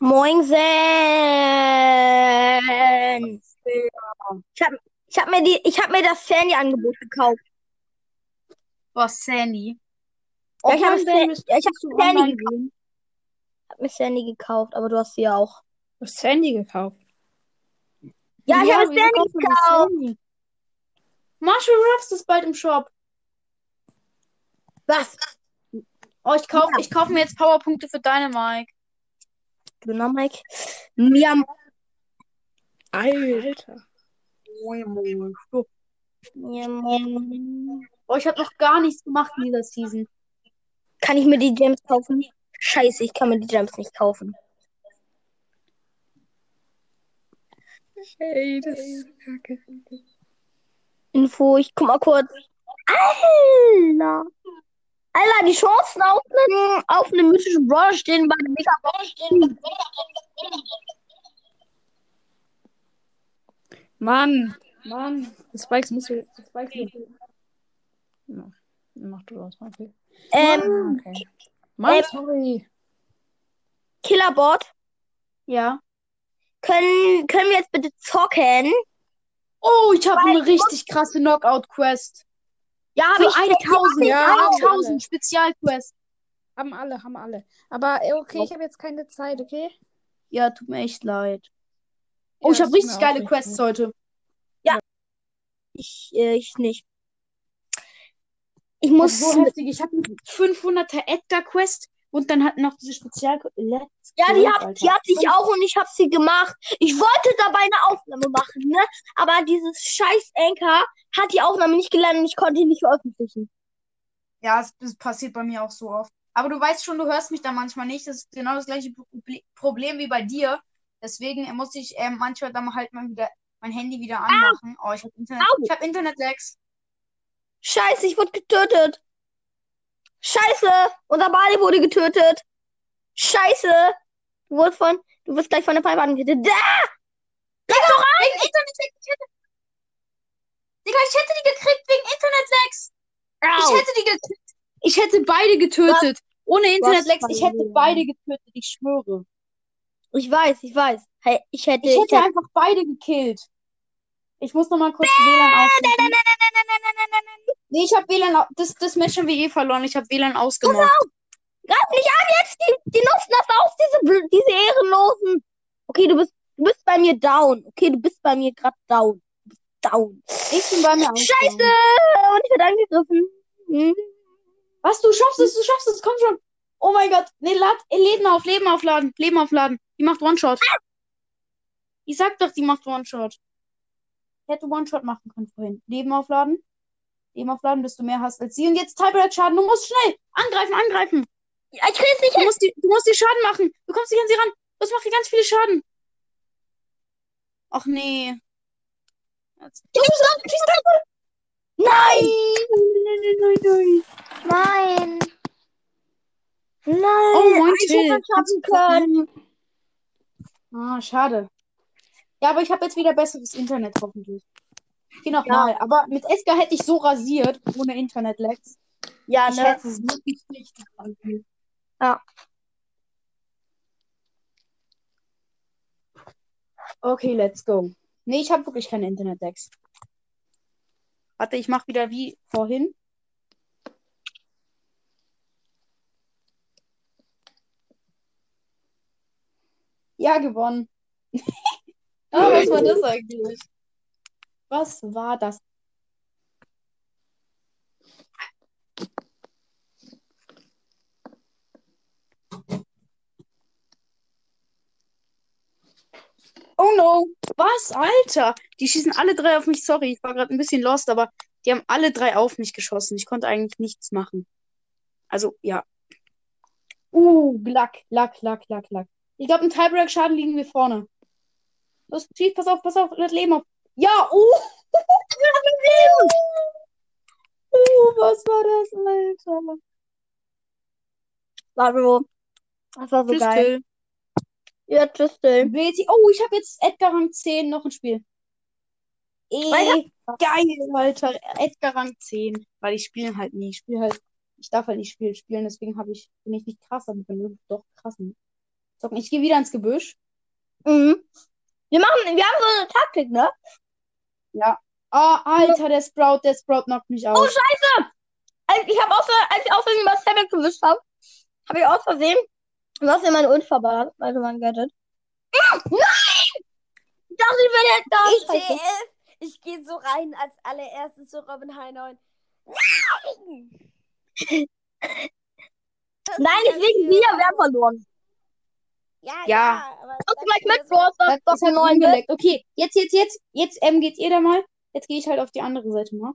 Moin, Sen. Ich hab, ich hab mir die, ich hab mir das Sandy-Angebot gekauft. Was, Sandy? Ja, ich habe Offline Sa- bist- ja, ich hab Sandy gekauft. gehen? Ich hab mir Sandy gekauft, aber du hast sie ja auch. Du hast Sandy gekauft. Ja, ich habe Sandy gekauft. Sandy? Marshall Ruffs ist bald im Shop. Was? Oh, ich kauf, Ja. ich kauf mir jetzt Powerpunkte für Dynamike. Genau, Mike. Mir am Alter. Oh, ich habe noch gar nichts gemacht in dieser Season. Kann ich mir die Gems kaufen? Scheiße, ich kann mir die Gems nicht kaufen. Ey, das ist kacke. Info, ich guck mal kurz. Alter! Alter, die Chancen auf einen, auf einen mythischen Brawler stehen bei dem Mega stehen. Mann, Mann. Das Spikes musst du. Das Spikes. Ja, mach du das mal. Okay. Ähm, okay. Mann, ähm, sorry. Killerbot, Ja. können, können wir jetzt bitte zocken? Oh, ich habe eine richtig krasse Knockout-Quest. Ja, habe ich. 1000, Ja, ja, haben alle. 1000 Spezialquest. Haben alle, haben alle. Aber äh, okay, ich habe jetzt keine Zeit, okay? Ja, tut mir echt leid. Oh, Ja, ich habe richtig geile richtig Quests leid. heute. Ich, äh, ich nicht. Ich muss. So heftig. Ich habe eine 500er Edgar Quest und dann hat noch diese Spezial Let's Ja, die Alter. die hatte ich auch und ich habe sie gemacht. Ich wollte dabei eine Aufnahme machen, ne? Aber dieses scheiß Anchor hat die Aufnahme nicht geladen und ich konnte die nicht veröffentlichen. Ja, es, es passiert bei mir auch so oft. Aber du weißt schon, du hörst mich da manchmal nicht. Das ist genau das gleiche Proble- Problem wie bei dir. Deswegen äh, muss ich ähm, manchmal dann halt mal wieder mein Handy wieder anmachen. Oh, ich habe Internet. Au. Ich habe Internet-Lags. Scheiße, ich wurde getötet. Scheiße, unser Bali wurde getötet. Scheiße, du wurdest von, du wirst gleich von der Pipe getötet. Da! Wegen Internet-Lags. Ich hätte, Digga, ich hätte die gekriegt wegen Internet-Lags. Ich hätte die gekriegt. Ich hätte beide getötet. Ohne Internet-Lags, ich hätte beide getötet. Ich schwöre. Ich weiß, ich weiß. Hey, ich hätte, Ich ich hätte hätte, einfach beide gekillt. Ich muss noch mal kurz WLAN ausmachen. Nee, ich habe WLAN. Das, das Match haben wir eh verloren. Ich habe WLAN ausgemacht. Greif nicht an jetzt! Die, die nutzen das aus, diese, diese Ehrenlosen! Okay, du bist, du bist bei mir down. Okay, du bist bei mir gerade down. Down. Ich bin bei mir Scheiße! Und ich werde angegriffen. Hm. Was? Du schaffst es, du schaffst es. Komm schon. Oh mein Gott. Nee, lad, Leben auf, Leben aufladen. Leben aufladen. Die macht One-Shot. Ich sag doch, die macht One-Shot. Ich hätte One-Shot machen können vorhin. Leben aufladen. Leben aufladen, bis du mehr hast als sie. Und jetzt Tiebreak-Schaden. Du musst schnell. Angreifen, angreifen. Ich krieg's nicht Du hin. musst, die, du musst dir Schaden machen. Du kommst nicht an sie ran. Das macht dir ganz viele Schaden. Ach nee. Jetzt- Nein! Nein, nein, nein, nein. Nein! Nein! Oh, moin, ich Till. hätte können. Ah, schade. Ja, aber ich habe jetzt wieder besseres Internet hoffentlich. Geh nochmal. Aber mit Edgar hätte ich so rasiert, ohne Internet-Lags. Ja, Ich ne? hätte es wirklich nicht rasiert. Ja. Okay, let's go. Nee, ich habe wirklich keine Internet-Lags. Warte, ich mach wieder wie vorhin. Ja, gewonnen. ah, was war das eigentlich? Was war das? Oh no. Was, Alter? Die schießen alle drei auf mich. Sorry, ich war gerade ein bisschen lost, aber die haben alle drei auf mich geschossen. Ich konnte eigentlich nichts machen. Also, ja. Uh, Lack, Lack, Lack, Lack, Lack. Ich glaube, im Tiebreak-Schaden liegen wir vorne. Los, schieß, pass auf, pass auf, das Leben auf. Ja, uh. uh, was war das, Alter? War so. Das war so Tschüss, geil. Till. Ja, tschüss, Till. Oh, ich habe jetzt Edgar Rang 10 noch ein Spiel. Ey, geil, Alter. Edgar Rang 10. Weil ich spiele halt nie. Ich spiele halt, ich darf halt nicht Spiel spielen, deswegen habe ich, bin ich nicht krass, aber bin doch krass. zocken. Ich gehe wieder ins Gebüsch. Mhm. Wir machen, wir haben so eine Taktik, ne? Oh, Alter, der Sprout, der Sprout knockt mich Oh, aus. scheiße! Als ich habe aus, als ich Versehen was Tablet gewischt habe, habe ich aus Versehen was in meine Ult verballert, also mein Gadget. Ja, nein! Ich dachte, ich wäre jetzt da. Ich Scheiße. Ich gehe so rein als allererstes zu Robin High 9. Nein! Nein, ist nicht wegen dafür- dir, wir haben verloren. Ja, Ja. ja. aber Kommst du gleich mit, hast Das das doch neun umgeleckt. Okay, jetzt, jetzt, jetzt, jetzt, ähm, geht ihr da mal. Jetzt gehe ich halt auf die andere Seite mal.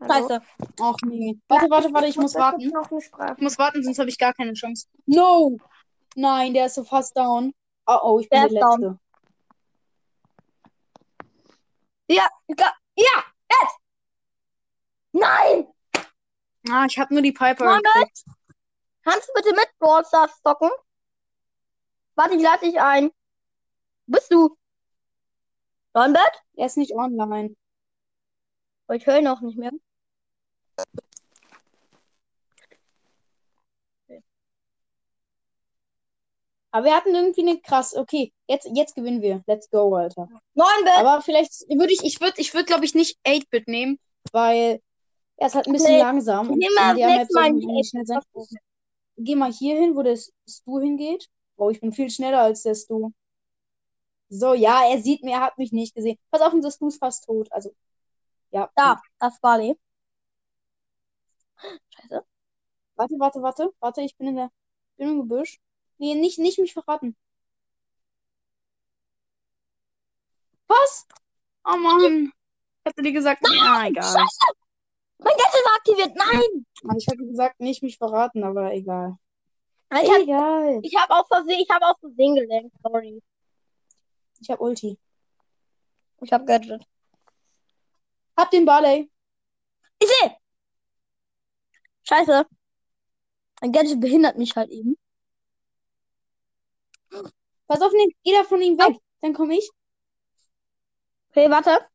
Hallo? Scheiße. Ach nee. Warte, warte, warte, ich muss da warten. Ich muss warten, sonst habe ich gar keine Chance. No! Nein, der ist so fast down. Oh, oh, ich bin Der der ist down. Letzte. Ja, ja, jetzt! Nein! Ah, ich habe nur die Piper Mohammed? Kannst du bitte mit Brawl Stars zocken? Warte, ich lade dich ein. Bist du? Dornbett? Er ist nicht online. Ich höre ihn auch nicht mehr. Aber wir hatten irgendwie eine krass. Okay, jetzt, jetzt gewinnen wir. Let's go, Alter. Dornbett! Aber vielleicht würde ich, ich würde, ich würde, glaube ich, nicht 8-Bit nehmen, weil er ist halt ein bisschen Nee, langsam. Map Mal nicht schnell sein. 8-Bit. Geh mal hier hin, wo der Stu hingeht. Oh, ich bin viel schneller als der Stu. So, ja, er sieht mich, er hat mich nicht gesehen. Pass auf, unser Stu ist fast tot. Also, ja. Da, das war Barley. Scheiße. Warte, warte, warte. Warte, ich bin in der, bin im Gebüsch. Nee, nicht, nicht mich verraten. Was? Oh Mann. Ich hatte dir gesagt, na, egal. Scheiße! Mein Gadget ist aktiviert. Nein! Ich hatte gesagt, nicht mich verraten, aber egal. Ich habe Egal. ich hab aus Versehen, ich habe aus Versehen gelenkt. Sorry. Ich hab Ulti. Ich habe Gadget. Hab den Barley. Ich sehe! Scheiße. Mein Gadget behindert mich halt eben. Pass auf, geh da von ihm weg. Dann komme ich. Okay, warte.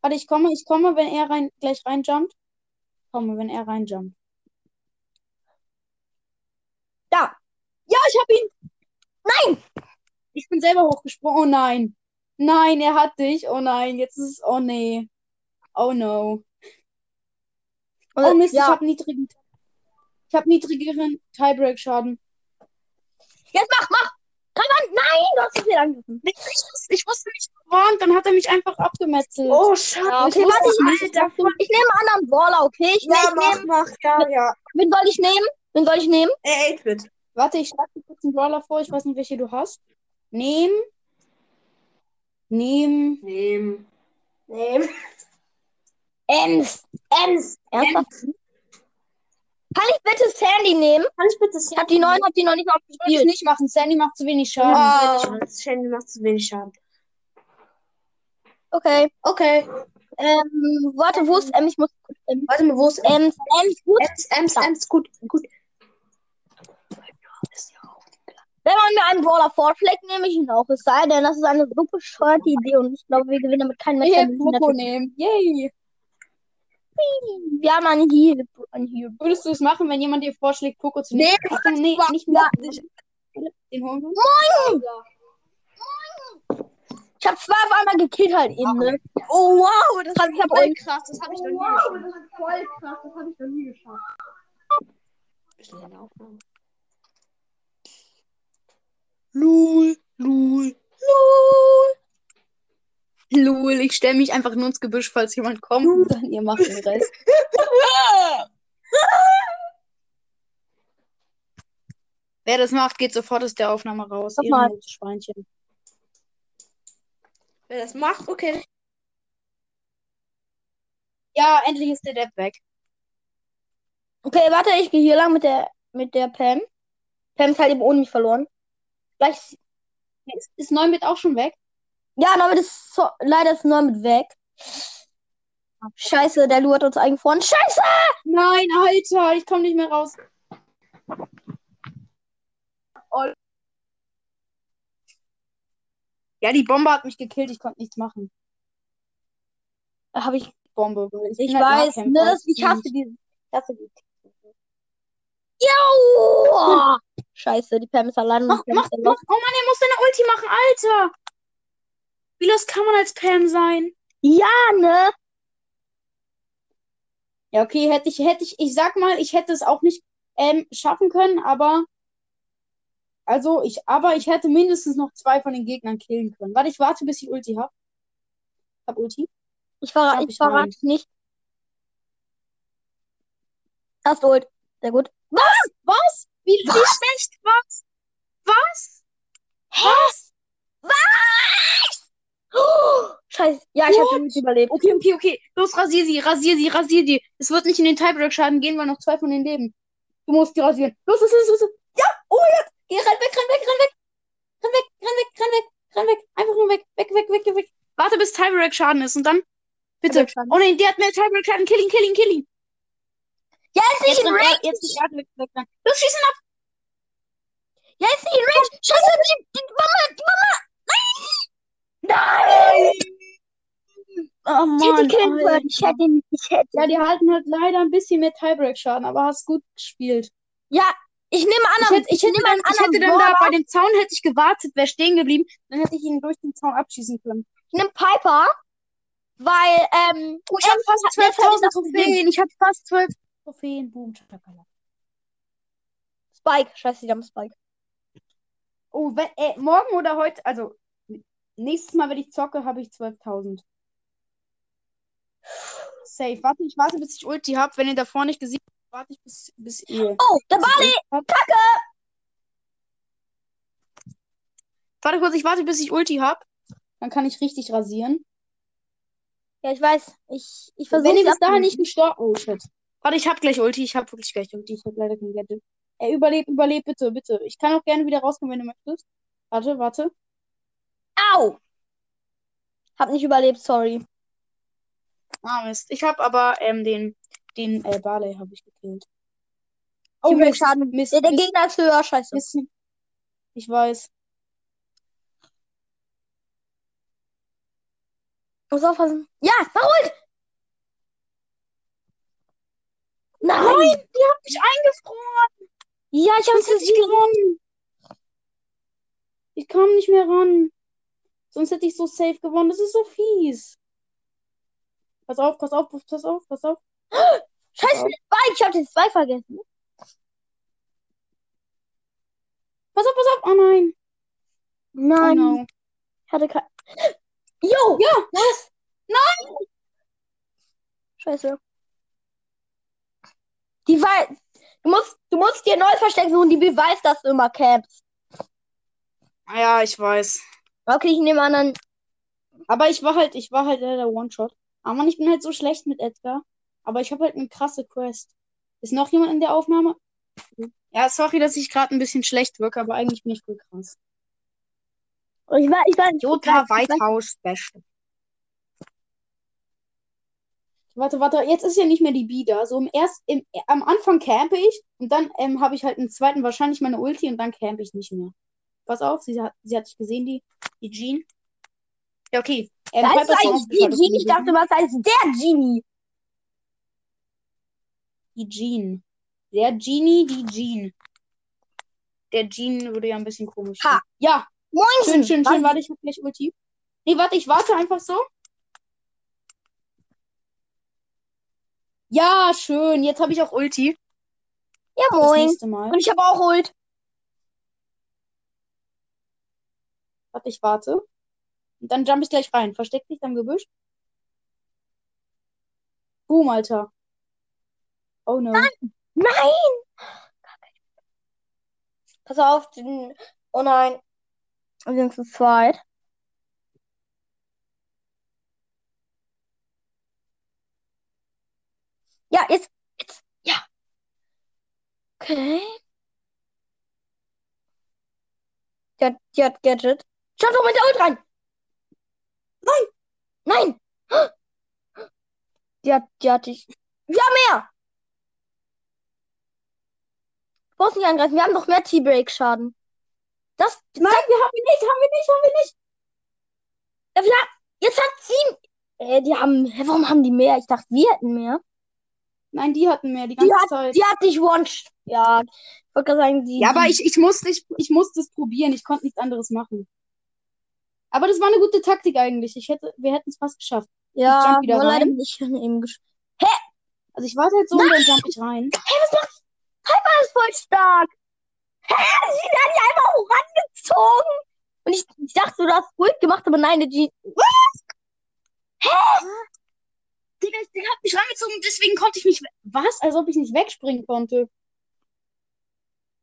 Warte, ich komme, ich komme, wenn er rein, gleich reinjumpt. Komme, wenn er reinjumpt. Da. Ja, ich hab ihn. Nein! Ich bin selber hochgesprungen. Oh nein. Nein, er hat dich. Oh nein, jetzt ist es. Oh nee. Oh no. Oh Mist, ich ja. hab niedrigen. Ich hab niedrigeren Tiebreak-Schaden. Jetzt mach, mach! Komm an! Nein, du hast zu viel angegriffen. Ich, ich wusste nicht gewarnt, dann hat er mich einfach abgemetzelt. Oh, schade. Ja, okay, ich wusste warte. Ich dachte, Ich nehme einen anderen Brawler, okay? Ich, Ja, ich mach, nehm, mach, ja, ja. wen soll ich nehmen? Wen soll ich nehmen? Ey, 8-Bit. Warte, ich schlage dir kurz einen Brawler vor. Ich weiß nicht, welche du hast. Nehm. Nehm. Nehmen. Nehmen. Ems. Ems. Ernsthaft? Kann ich bitte Sandy nehmen? Kann ich bitte Ich hab die neuen, hab die noch nicht mal Würde ich nicht machen. Sandy macht zu wenig Schaden. Oh, Shandy macht zu wenig Schaden. Okay. Okay. Ähm, warte, wo ist Ems? Ich muss Ems. Warte mal, wo ist Ems, Ems, gut. Ems, Ems, Ems, gut, gut. Wenn man mir einen Brawler vorschlägt, nehme ich ihn auch. Es sei denn, das ist eine so bescheuerte Idee und ich glaube, wir gewinnen damit kein Match. Ich behindert Poco ist. nehmen. Yay. Wir haben einen Heal. Einen Heal. Würdest du es machen, wenn jemand dir vorschlägt, Poco zu nehmen? Nee. Achtung, nee, nicht mehr. Den holen wir. Ich habe zwei auf einmal gekillt halt eben, ne? Oh, wow, das Ich hab voll krass. Das habe ich noch nie Wow, geschafft. das ist voll krass. Das habe ich noch nie geschafft. In der Aufnahme? Lul, lul, lul. Lul, ich stelle mich einfach nur ins Gebüsch, falls jemand kommt. Und dann ihr macht den Rest. Wer das macht, geht sofort aus der Aufnahme raus. Sag mal. Schweinchen. Wer das macht, okay. Ja, endlich ist der Depp weg. Okay, warte, ich gehe hier lang mit der mit der Pam. Pam ist halt eben ohne mich verloren. Gleich. Ist, ist 9-Bit auch schon weg? Ja, damit ist so, leider ist nur mit weg. Scheiße, der Lu hat uns eingefroren. Scheiße! Nein, Alter, ich komme nicht mehr raus. Ja, die Bombe hat mich gekillt, ich konnte nichts machen. Hab ich. Bombe. Ich bin halt weiß, ne, ich hasse die. Ich hasse die. Oh, scheiße, die Pam ist allein. Mach, mach, mach. Oh Mann, er muss seine Ulti machen, Alter. Wie los kann man als Pam sein? Ja, ne? Ja, okay, hätte ich, hätte ich, ich sag mal, ich hätte es auch nicht ähm, schaffen können, aber also ich, aber ich hätte mindestens noch zwei von den Gegnern killen können. Warte, ich warte, bis ich Ulti hab. Hab Ulti. Ich verrate Hab ich ich verrate rein. nicht. Hast Ult. Sehr gut. Was? Wie, wie schlecht? Was? Was? Was? Oh, scheiße. Ja, ich habe nicht überlebt. Okay, okay, okay. Los, rasier sie, rasier sie, rasier die. Es wird nicht in den Tiebreak-Schaden gehen, weil noch zwei von denen leben. Du musst die rasieren. Los, los, los, los. Ja, oh ja. Geh, renn weg, renn weg, renn weg. Renn weg, renn weg, renn weg, renn weg. Einfach nur weg, weg, weg, weg, weg. Warte, bis Tiebreak-Schaden ist und dann. Bitte. Oh nein, der hat mehr Tiebreak-Schaden. Kill ihn, kill ihn, kill ihn. Ja, ist nicht Jetzt, in Range. jetzt ist er weg, weg, weg. Los, schieß ihn ab. Ja, ist nicht in Range. Scheiße, die, die Mama, die Mama. Nein! Oh Mann, können. Ich hätte ihn, ich hätte. Ja, die halten halt leider ein bisschen mehr Tiebreak-Schaden, aber hast gut gespielt. Ja, ich nehme an, Ich hätte, ich hätte, dann, ich hätte dann da bei dem Zaun hätte ich gewartet, wäre stehen geblieben, dann hätte ich ihn durch den Zaun abschießen können. Ich nehme Piper, weil, ähm, Oh, ich habe fast hat- das hat 12.000 das Trophäen. Ich habe fast 12 Trophäen. Boom, Chakalaka. Spike. Scheiße, die haben Spike. Oh, wenn, äh, morgen oder heute, also nächstes Mal, wenn ich zocke, habe ich 12.000. Safe. Warte, ich warte, bis ich Ulti habe. Wenn ihr davor nicht gesehen habt, warte ich, bis, bis ihr. Oh, der Bali. Hab. Warte kurz, ich warte, bis ich Ulti habe. Dann kann ich richtig rasieren. Ja, ich weiß. Ich, ich versuche Wenn ihr bis dahin nicht gestorben. Oh shit. Warte, ich hab gleich Ulti. Ich hab wirklich gleich Ulti. Ich hab leider kein Gadget. Ey, überleb, überleb, bitte, bitte. Ich kann auch gerne wieder rauskommen, wenn du möchtest. Warte, warte. Au! Hab nicht überlebt, sorry. Ah, Mist. Ich hab aber ähm, den, den äh, Barley habe ich gekillt. Oh, Oh, Mist. Schaden. Mist, Der, der Mist, Gegner ist höher, scheiße. Mist. Ich weiß. Muss aufpassen. Ja, verholt! Nein! Nein, die haben mich eingefroren. Ja, ich hab's ich gesehen. gewonnen. Ich kam nicht mehr ran. Sonst hätte ich so safe gewonnen. Das ist so fies. Pass auf, pass auf, pass auf, pass auf. Scheiße. Spike, ich hab den zwei vergessen. Pass auf, pass auf. Oh nein. Oh Nein, no. ich hatte kein. Jo! Ja. Was? Nein! Scheiße. Die weiß. Du musst, du musst dir neu verstecken suchen, die beweist, dass du immer campst. Ah Ja, ich weiß. Okay, ich nehme an, dann. Aber ich war halt, ich war halt leider One-Shot. Aber Mann, ich bin halt so schlecht mit Edgar. Aber ich habe halt eine krasse Quest. Ist noch jemand in der Aufnahme? Ja, sorry, dass ich gerade ein bisschen schlecht wirke, aber eigentlich bin ich voll krass. Ich war, ich war nicht. Jota Whitehouse Special. Warte, warte, jetzt ist ja nicht mehr die B da. So im erst, im, am Anfang campe ich und dann ähm, habe ich halt einen zweiten wahrscheinlich meine Ulti und dann campe ich nicht mehr. Pass auf, sie hat, sie hat dich gesehen, die, die Jean. Ja, okay. Ähm, Da ist eigentlich die. Genie. Ich dachte, was heißt der Genie? Die Jean. Der Genie, die Jean. Der Jean würde ja ein bisschen komisch Ha. sein. Ja, Moin! schön, schön, schön. Warte, ich hab gleich Ulti. Nee, warte, ich warte einfach so. Ja, schön. Jetzt habe ich auch Ulti. Ja, moin. Und ich habe auch Ult. Warte, ich warte. Und dann jump ich gleich rein. Versteck dich am Gebüsch. Boom, Alter. Oh no. Nein! Pass auf, den. Oh nein. Wir sind zu zweit. Ja, jetzt. Jetzt. Ja. Okay. Die hat, die hat Gadget. Schau doch mit der Ult rein. Nein! Nein! Die hat, die hat dich. Wir haben mehr! Du brauchst nicht angreifen, wir haben noch mehr T-Break-Schaden. Das. Nein, wir haben ihn nicht, haben wir nicht, haben wir nicht. Wir, jetzt hat sie. Äh, die haben. Warum haben die mehr? Ich dachte, wir hätten mehr. Nein, die hatten mehr die Die ganze Zeit. Die hat dich one. Ja, ich wollte gerade sagen, die. Ja, aber ich, ich musste ich, ich musste es probieren. Ich konnte nichts anderes machen. Aber das war eine gute Taktik eigentlich. Ich hätte, wir hätten es fast geschafft. Ja, jump wieder rein. nicht an ihm gesch- Also ich warte halt so und dann jump ich rein. Das ist voll stark. Hä? Sie hat die einfach hochrangezogen. Und ich, ich dachte, du hast ruhig gemacht, aber nein, der G. Digga, der hat mich rangezogen, deswegen konnte ich nicht. Was? Als ob ich nicht wegspringen konnte.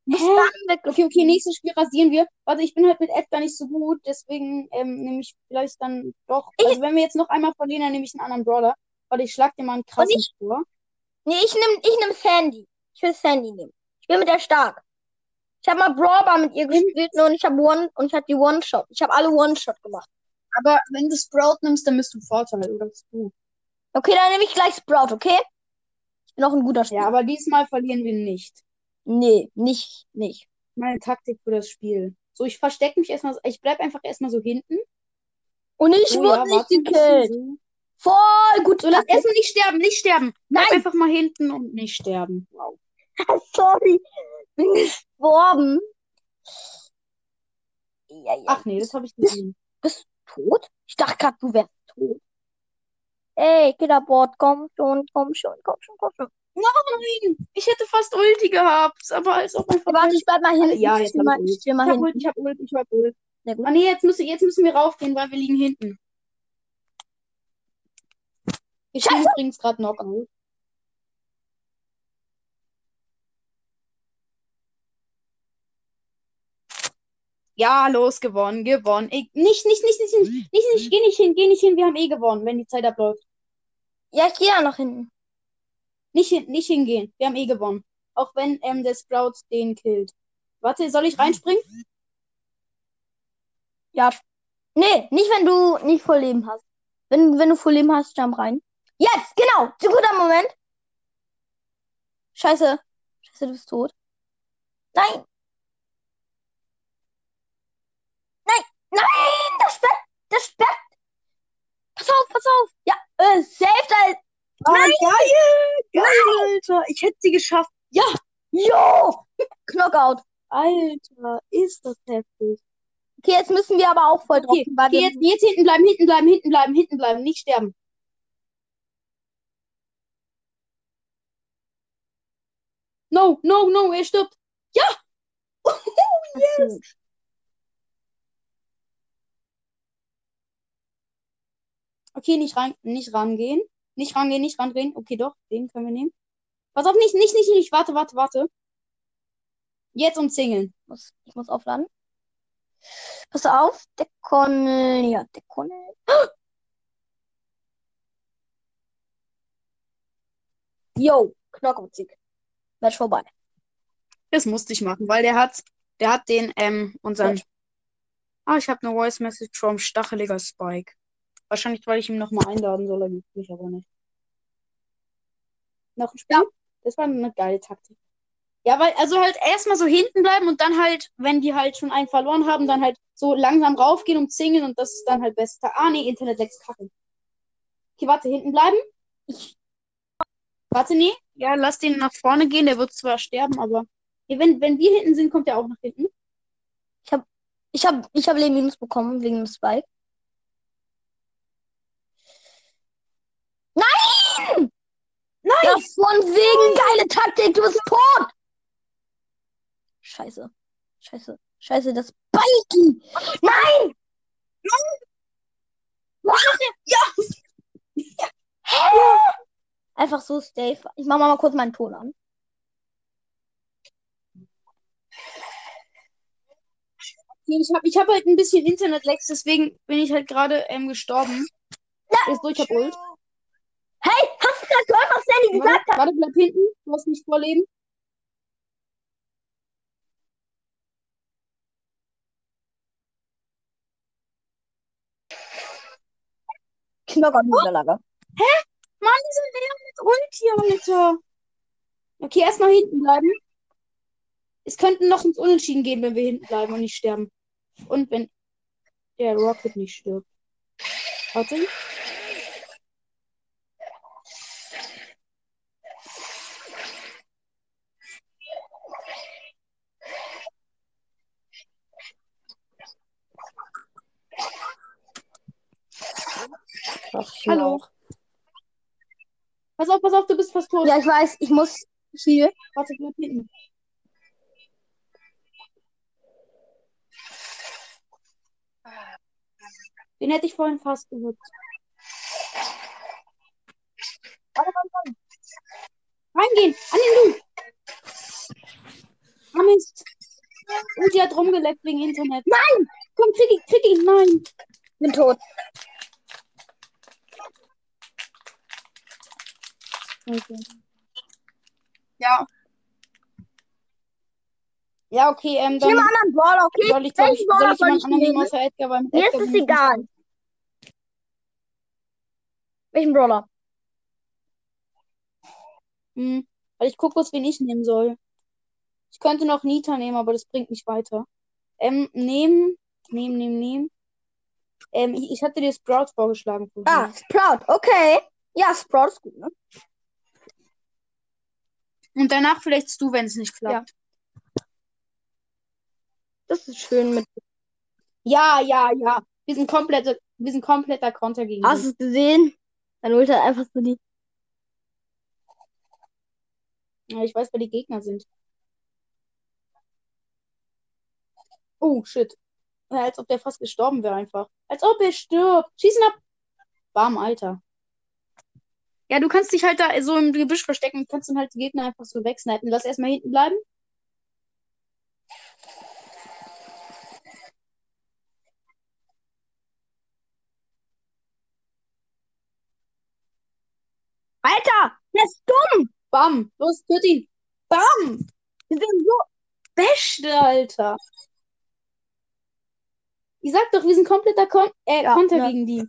Hä? Okay, okay, nächstes Spiel rasieren wir. Warte, ich bin halt mit Edgar nicht so gut, deswegen ähm, nehme ich vielleicht dann doch. Also wenn wir jetzt noch einmal verlieren, dann nehme ich einen anderen Brawler. Warte, ich schlag dir mal einen krassen ich- vor. Nee, ich nehm, ich nehm Sandy. Ich will Sandy nehmen. Ich bin mit der stark. Ich habe mal Brawler mit ihr gespielt und ich habe One und ich hatte die One-Shot. Ich habe alle One-Shot gemacht. Aber wenn du Sprout nimmst, dann bist du Vorteil, oder bist du? Okay, dann nehme ich gleich Sprout, okay? Ich bin auch ein guter Spieler. Ja, aber diesmal verlieren wir nicht. Nee, nicht, nicht. Meine Taktik für das Spiel. So, ich verstecke mich erstmal, ich bleib einfach erstmal so hinten. Und ich So, wurde ja, nicht gekillt. Voll gut. So, lass erstmal nicht sterben, nicht sterben. Bleib Nein, einfach mal hinten und nicht sterben. Wow. sorry. Bin gestorben. Ja, ja. Ach nee, das habe ich gesehen. Bist du tot? Ich dachte gerade, du wärst tot. Ey, Killerboard, komm schon, komm schon, komm schon, komm schon. Nein, ich hätte fast Ulti gehabt, aber als ob einfach. Warte, ich bleib mal hinten. Ja, ich jetzt mal, ich ich mal Ich hab hinten. Ult, ich hab Ult, ich hab Ult. Na gut. Ah nee, jetzt müssen, jetzt müssen wir raufgehen, weil wir liegen hinten. Wir spielen Scheiße! übrigens gerade Knockout. Ja, los, gewonnen, gewonnen. Ich, nicht, nicht, nicht, nicht, nicht, nicht, nicht, geh nicht hin, geh nicht hin, wir haben eh gewonnen, wenn die Zeit abläuft. Ja, ich gehe ja noch hinten. Nicht, hin, nicht hingehen, wir haben eh gewonnen. Auch wenn ähm, der Sprout den killt. Warte, soll ich reinspringen? Ja. Nee, nicht wenn du nicht voll Leben hast. Wenn, wenn du voll Leben hast, jump rein. Jetzt, genau. Zu guter Moment. Scheiße. Scheiße, du bist tot. Nein. Nein. Nein. Das Bett. Das Bett. Pass auf, pass auf. Ja, äh, safe Ah, geil! Geil, Alter. Ich hätte sie geschafft. Ja! Jo. Knockout. Alter, ist das heftig. Okay, jetzt müssen wir aber auch voll drauf Okay, okay, jetzt, jetzt hinten bleiben, hinten bleiben, hinten bleiben, hinten bleiben, nicht sterben. No, no, no, er stirbt. Ja! yes. Okay, nicht rein, nicht rangehen. Nicht rangehen, nicht rangehen. Okay, doch, den können wir nehmen. Pass auf, nicht, nicht, nicht, nicht. Warte, warte, warte. Jetzt umzingeln. Ich muss, ich muss aufladen. Pass auf, der Connell. Ja, der Connell. Yo, Knockout-Sieg. Match vorbei. Das musste ich machen, weil der hat, der hat den, ähm, unseren. Ah, ich habe eine Voice Message vom stacheliger Spike. Wahrscheinlich, weil ich ihn nochmal einladen soll, er mich aber nicht. Noch ein Spiel? Das war eine geile Taktik. Ja, weil, also halt erstmal so hinten bleiben und dann halt, wenn die halt schon einen verloren haben, dann halt so langsam raufgehen und zingeln und das ist dann halt besser. Ah, nee, Internet 6 Kacke. Okay, warte, hinten bleiben. Ich. Warte, nee. Ja, lass den nach vorne gehen, der wird zwar sterben, aber. Nee, wenn, wenn wir hinten sind, kommt er auch nach hinten. Ich habe ich hab Leben Minus bekommen wegen dem Spike. Nein! Nein! Ja, von wegen geile Taktik, du bist tot! Scheiße. Scheiße. Scheiße, das Spikey! Nein! Ja! Einfach so safe. Ich mach mal kurz meinen Ton an. Ich habe ich hab halt ein bisschen Internet-Lags, deswegen bin ich halt gerade ähm, gestorben. Ist durch, hab Ult. Hast du was Sandy gesagt Warte, warte, bleib hinten. Du hast nicht vorleben. Knocker-Niederlage. Mann, diese Leon mit Alter. Okay, erstmal hinten bleiben. Es könnten noch ins Unentschieden gehen, wenn wir hinten bleiben und nicht sterben. Und wenn der Rocket nicht stirbt. Warte. einfach Hallo. Schlauch. Pass auf, pass auf, du bist fast tot. Ja, ich weiß, ich muss hier. Warte, bleib hinten. Den hätte ich vorhin fast gewürzt. Warte, warte, warte. Reingehen, an den Loot. Ah, Mist. Und die hat rumgeleckt wegen Internet. Nein! Komm, krieg ihn, krieg ihn, nein. Bin tot. Okay. Ja. Ja, okay, ähm, Ich nehme dann einen anderen Brawler, okay? soll ich, soll ich, soll ich soll ich anderen nehmen außer Edgar, weil mit Mir ist es ich egal. Welchen Brawler? Hm, weil ich gucke kurz, wen ich nehmen soll. Ich könnte noch Nita nehmen, aber das bringt mich weiter. Ähm, nehmen, nehmen, nehmen, nehmen. Ähm, ich, ich hatte dir Sprout vorgeschlagen. Ah, Sprout, okay. Ja, Sprout ist gut, ne? Und danach vielleicht du, wenn es nicht klappt. Das ist schön mit. Ja, ja, ja. Wir sind komplette, wir sind kompletter Konter gegen Hast du es gesehen? Dann holt er einfach so die. Ja, ich weiß, wer die Gegner sind. Oh, shit. Ja, als ob der fast gestorben wäre einfach. Als ob er stirbt. Schießen ab. Bam, Alter. Ja, du kannst dich halt da so im Gebüsch verstecken und kannst dann halt die Gegner einfach so wegsnipen. Lass erstmal hinten bleiben. Alter, der ist dumm. Bam. Los, töt ihn. Bam. Wir sind so. Beste, Alter. Ich sag doch, wir sind kompletter Kon äh, Ja, Konter ja. gegen die.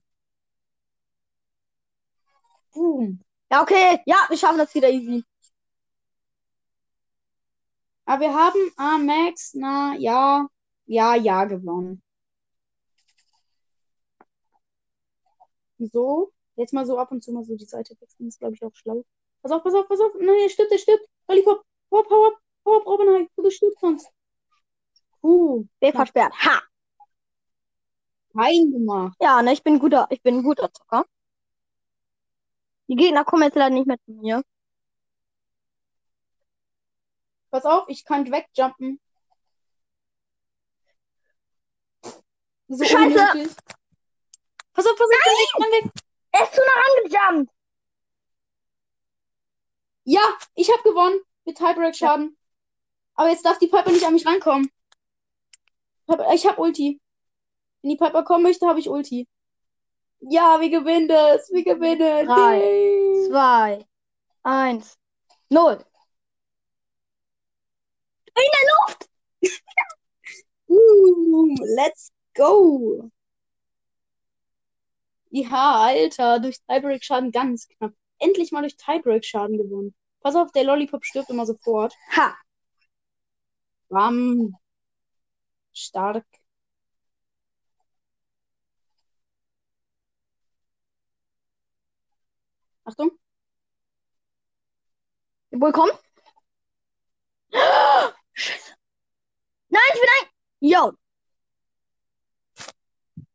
Boom. Ja, okay. Ja, wir schaffen das wieder easy. Aber wir haben ah, Max, na ja, ja, ja gewonnen. So, jetzt mal so ab und zu mal so die Seite wechseln, ist glaube ich auch schlau. Pass auf, pass auf, pass auf. Nein, er stirbt, er stirbt. Lollipop, hau ab, hau ab, hau ab, Robbenheim, du bist sonst. Uh, B versperrt. Ha. rein gemacht. Ja, ne, ich bin guter, ich bin ein guter Zocker. Die Gegner kommen jetzt leider nicht mehr zu mir. Pass auf, ich kann wegjumpen. So Scheiße! unnötig. Pass auf, pass auf, Nein! Weg. Er ist zu nah angejumpt. Ja, ich habe gewonnen mit Tiebreak-Schaden. Aber jetzt darf die Piper nicht an mich rankommen. Ich habe Ulti. Wenn die Piper kommen möchte, habe ich Ulti. Ja, wir gewinnen das. Wir gewinnen. Drei, Yay. Zwei, eins, null. Uh, let's go. Ja, Alter, durch Tiebreak-Schaden ganz knapp. Endlich mal durch Tiebreak-Schaden gewonnen. Pass auf, der Lollipop stirbt immer sofort. Ha. Bam. Stark. Achtung. Wohl kommt. Scheiße. Nein, ich bin ein. Yo.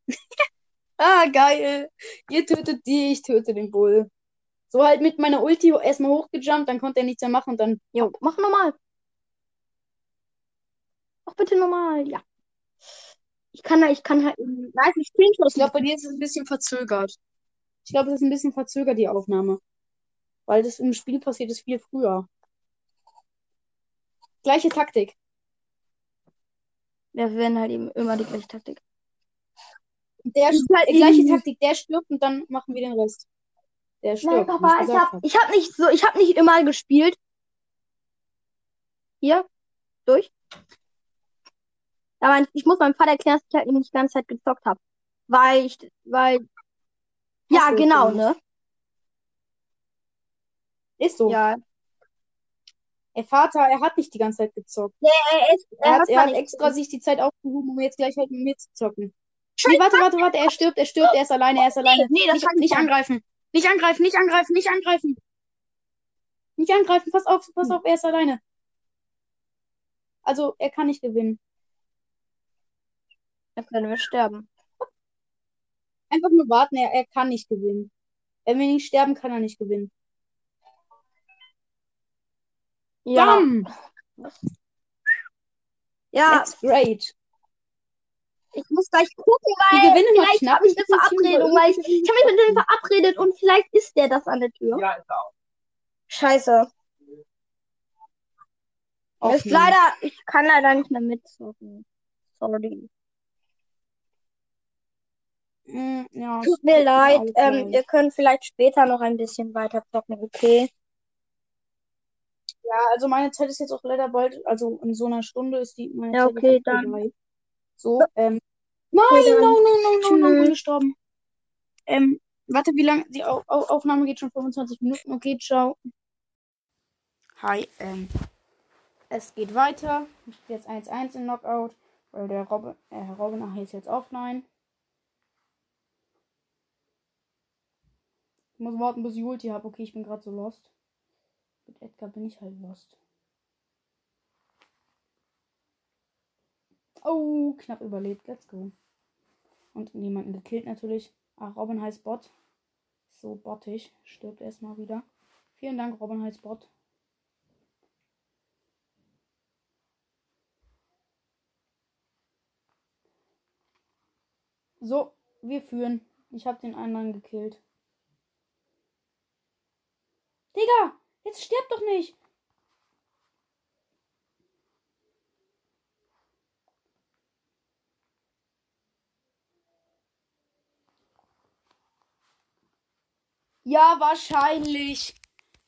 Ah, geil. Ihr tötet die, ich töte den Bull. So halt mit meiner Ulti erstmal hochgejumpt, dann konnte er nichts mehr machen und dann. Jo, mach normal. Mach bitte normal. Ja. Ich kann, ich kann halt. Nein, ich Screenshot. Ich glaube, bei dir ist es ein bisschen verzögert. Ich glaube, es ist ein bisschen verzögert, die Aufnahme. Weil das im Spiel passiert ist viel früher. Gleiche Taktik. Wir werden halt eben immer die gleiche Taktik. Der, ist halt äh, gleiche Taktik, der stirbt und dann machen wir den Rest. Der Nein, stirbt. wie Papa, ich gesagt hab, hab. ich hab nicht so, ich hab nicht immer gespielt. Hier, durch. Aber ich muss meinem Vater erklären, dass ich halt eben nicht die ganze Zeit gezockt habe. Weil ich, weil, ja, genau, ne? Ist so. Ja. Der Vater, er hat nicht die ganze Zeit gezockt. Er, ist, Er, hat, hat er hat extra sich die Zeit aufgehoben, um jetzt gleich halt mit mir zu zocken. Nee, warte, warte, warte, er stirbt, er stirbt, er ist alleine, er ist alleine. nee, das nicht, nicht nicht. angreifen. Nicht angreifen, nicht angreifen, nicht angreifen. Nicht angreifen, pass auf, pass auf, er ist alleine. Also, er kann nicht gewinnen. Dann können wir sterben. Einfach nur warten, er, er kann nicht gewinnen. Wenn wir nicht sterben, kann er nicht gewinnen. Ja. Bam! Ja, That's great. ich muss gleich gucken, Wir weil gewinnen noch vielleicht habe ich eine Das ist jetzt Verabredung, weil ich, ich habe mich mit dem verabredet und vielleicht ist der das an der Tür. Ja, ist auch. Scheiße. Ist leider, ich kann leider nicht mehr mitzocken. Sorry. Mm, ja, Tut mir leid. Ähm, ihr könnt vielleicht später noch ein bisschen weiter zocken, okay? ja, also meine Zeit ist jetzt auch leider bald, also in so einer Stunde ist die meine Ja, Zeit okay, dann. vorbei. So, ähm. Nein, Okay, dann. no, no, no, no, no, gestorben. Ähm, warte, wie lange? Die Au Au Aufnahme geht schon 25 Minuten. Okay, ciao. Hi, ähm. Es geht weiter. Jetzt 1-1 in Knockout, weil der Robin, äh, Robin ach, ist jetzt offline. Muss warten, bis ich Ulti habe. Okay, ich bin gerade so lost. Mit Edgar bin ich halt lost. Oh, knapp überlebt. Let's go. Und niemanden gekillt natürlich. Ach, Robin heißt Bot. So bottig. Stirbt erstmal wieder. Vielen Dank, Robin heißt Bot. So, wir führen. Ich habe den anderen gekillt. Digga, jetzt stirb doch nicht. Ja, wahrscheinlich.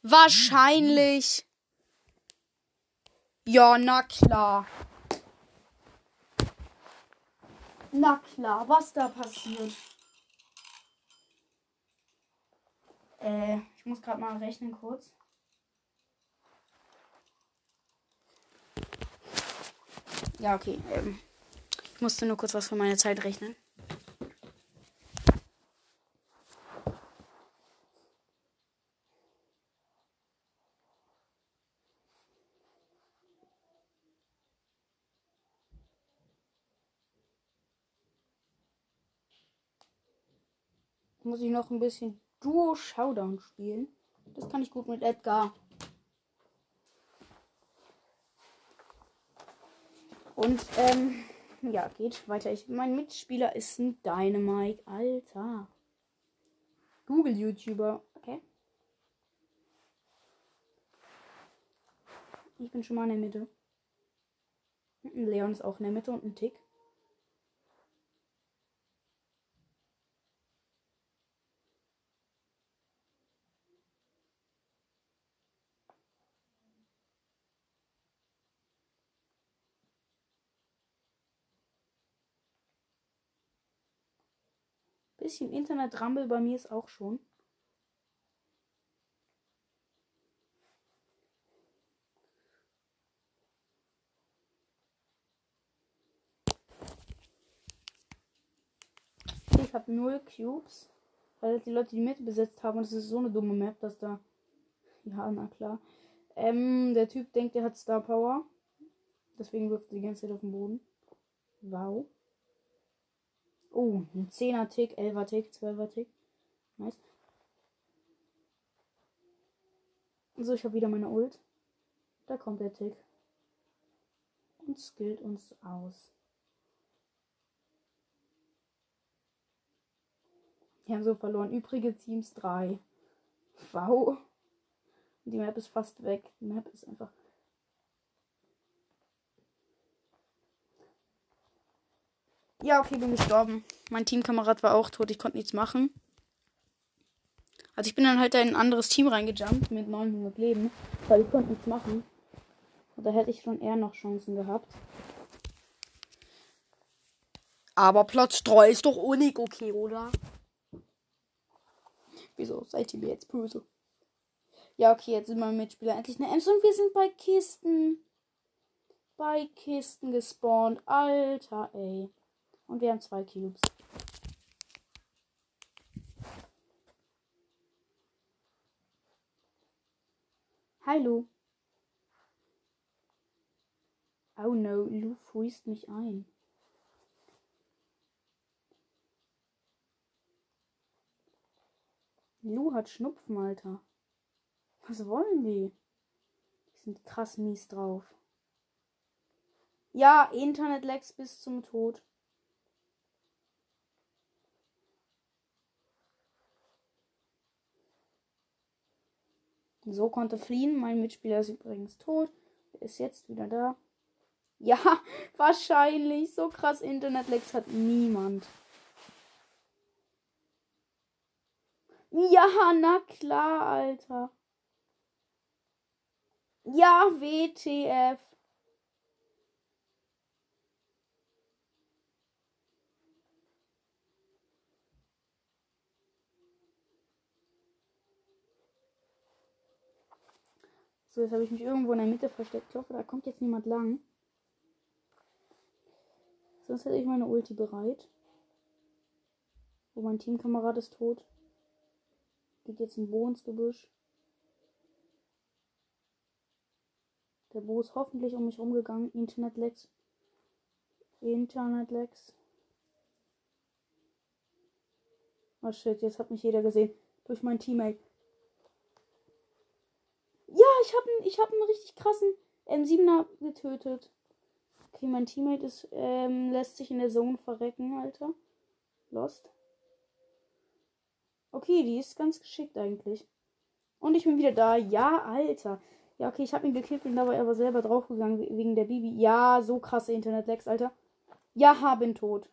Wahrscheinlich. Ja, na klar. Na klar, was da passiert. Äh, ich muss gerade mal rechnen kurz. Ja, okay. Ähm, ich musste nur kurz was von meiner Zeit rechnen. Muss ich noch ein bisschen Duo Showdown spielen. Das kann ich gut mit Edgar. Und, ähm, ja, geht weiter. Ich, mein Mitspieler ist ein Dynamite. Alter. Google-YouTuber. Okay. Ich bin schon mal in der Mitte. Leon ist auch in der Mitte und ein Tick. Bisschen Internet-Rumble bei mir ist auch schon. Ich habe null Cubes, weil die Leute die Mitte besetzt haben und es ist so eine dumme Map, dass da. Ja, na klar. Ähm, der Typ denkt, er hat Star Power. Deswegen wirft er die ganze Zeit auf den Boden. Wow. Oh, ein 10er Tick, 11er Tick, 12er Tick. Nice. So, ich habe wieder meine Ult. Da kommt der Tick. Und skillt uns aus. Wir haben so verloren. Übrige Teams 3. Wow. Die Map ist fast weg. Die Map ist einfach. Ja, okay, bin gestorben. Mein Teamkamerad war auch tot. Ich konnte nichts machen. Also ich bin dann halt in ein anderes Team reingejumpt mit 900 Leben, weil ich konnte nichts machen. Und da hätte ich schon eher noch Chancen gehabt. Aber Platz 3 ist doch unig okay, oder? Wieso seid ihr mir jetzt böse? Ja, okay, jetzt sind meine Mitspieler endlich eine Ems und wir sind bei Kisten. Bei Kisten gespawnt. Alter, ey. Und wir haben zwei Cubes. Lu. Oh no, Lu freest mich ein. Lu hat Schnupfen, Alter. Was wollen die? Die sind krass mies drauf. Ja, Internet-Lags bis zum Tod. So konnte fliehen. Mein Mitspieler ist übrigens tot. Er ist jetzt wieder da. Ja, wahrscheinlich. So krass Internet-Lags hat niemand. Ja, na klar, Alter. Ja, WTF. So, jetzt habe ich mich irgendwo in der Mitte versteckt. Ich hoffe, da kommt jetzt niemand lang. Sonst hätte ich meine Ulti bereit. Wo mein Teamkamerad ist tot. Geht jetzt ein Bo ins Gebüsch. Der Bo ist hoffentlich um mich rumgegangen. Internet-Lags. Internet-Lags. Oh shit, jetzt hat mich jeder gesehen. Durch mein Teammate. Ich habe ich hab einen richtig krassen M7er getötet. Okay, mein Teammate ist, ähm, lässt sich in der Zone verrecken, Alter. Lost. Okay, die ist ganz geschickt eigentlich. Und ich bin wieder da. Ja, Alter. Ja, okay, ich habe ihn gekillt, bin dabei aber selber draufgegangen wegen der Bibi. Ja, so krasse Internet-Lags, Alter. Ja, bin tot.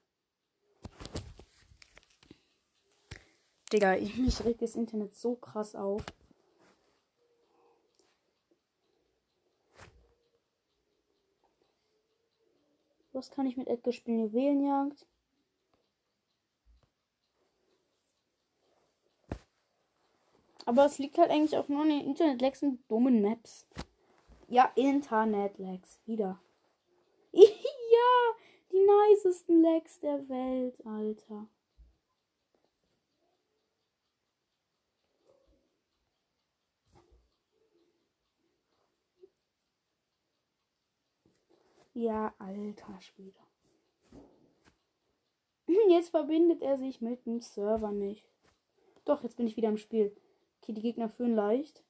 Digga, ich, mich regt das Internet so krass auf. Was kann ich mit Edgar spielen? Juwelenjagd. Aber es liegt halt eigentlich auch nur an den Internet-Lags und dummen Maps. Ja, Internet-Lags. Wieder. ja, die nicesten Lags der Welt, Alter. Ja, alter Schwede. Jetzt verbindet er sich mit dem Server nicht. Doch, jetzt bin ich wieder im Spiel. Okay, die Gegner führen leicht.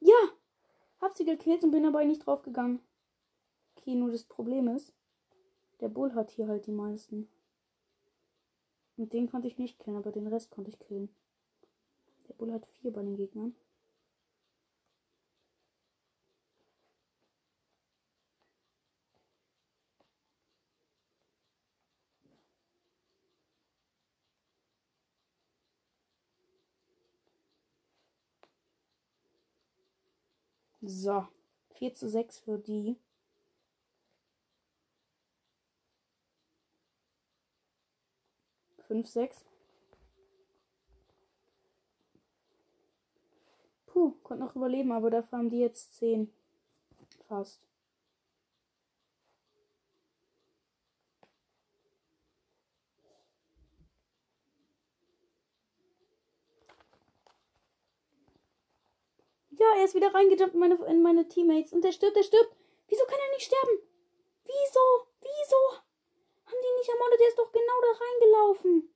Ja! Hab sie gekillt und bin dabei nicht draufgegangen. Okay, nur das Problem ist, der Bull hat hier halt die meisten. Und den konnte ich nicht killen, aber den Rest konnte ich killen. Der Bull hat vier bei den Gegnern. So. 4 zu 6 für die. Fünf, sechs. Puh, konnte noch überleben, aber dafür haben die jetzt zehn. Fast. Ja, er ist wieder reingejumpt in meine, in meine Teammates. Und der stirbt, der stirbt. Wieso kann er nicht sterben? Wieso? Wieso? Haben die nicht ermordet? Der ist doch genau da reingelaufen.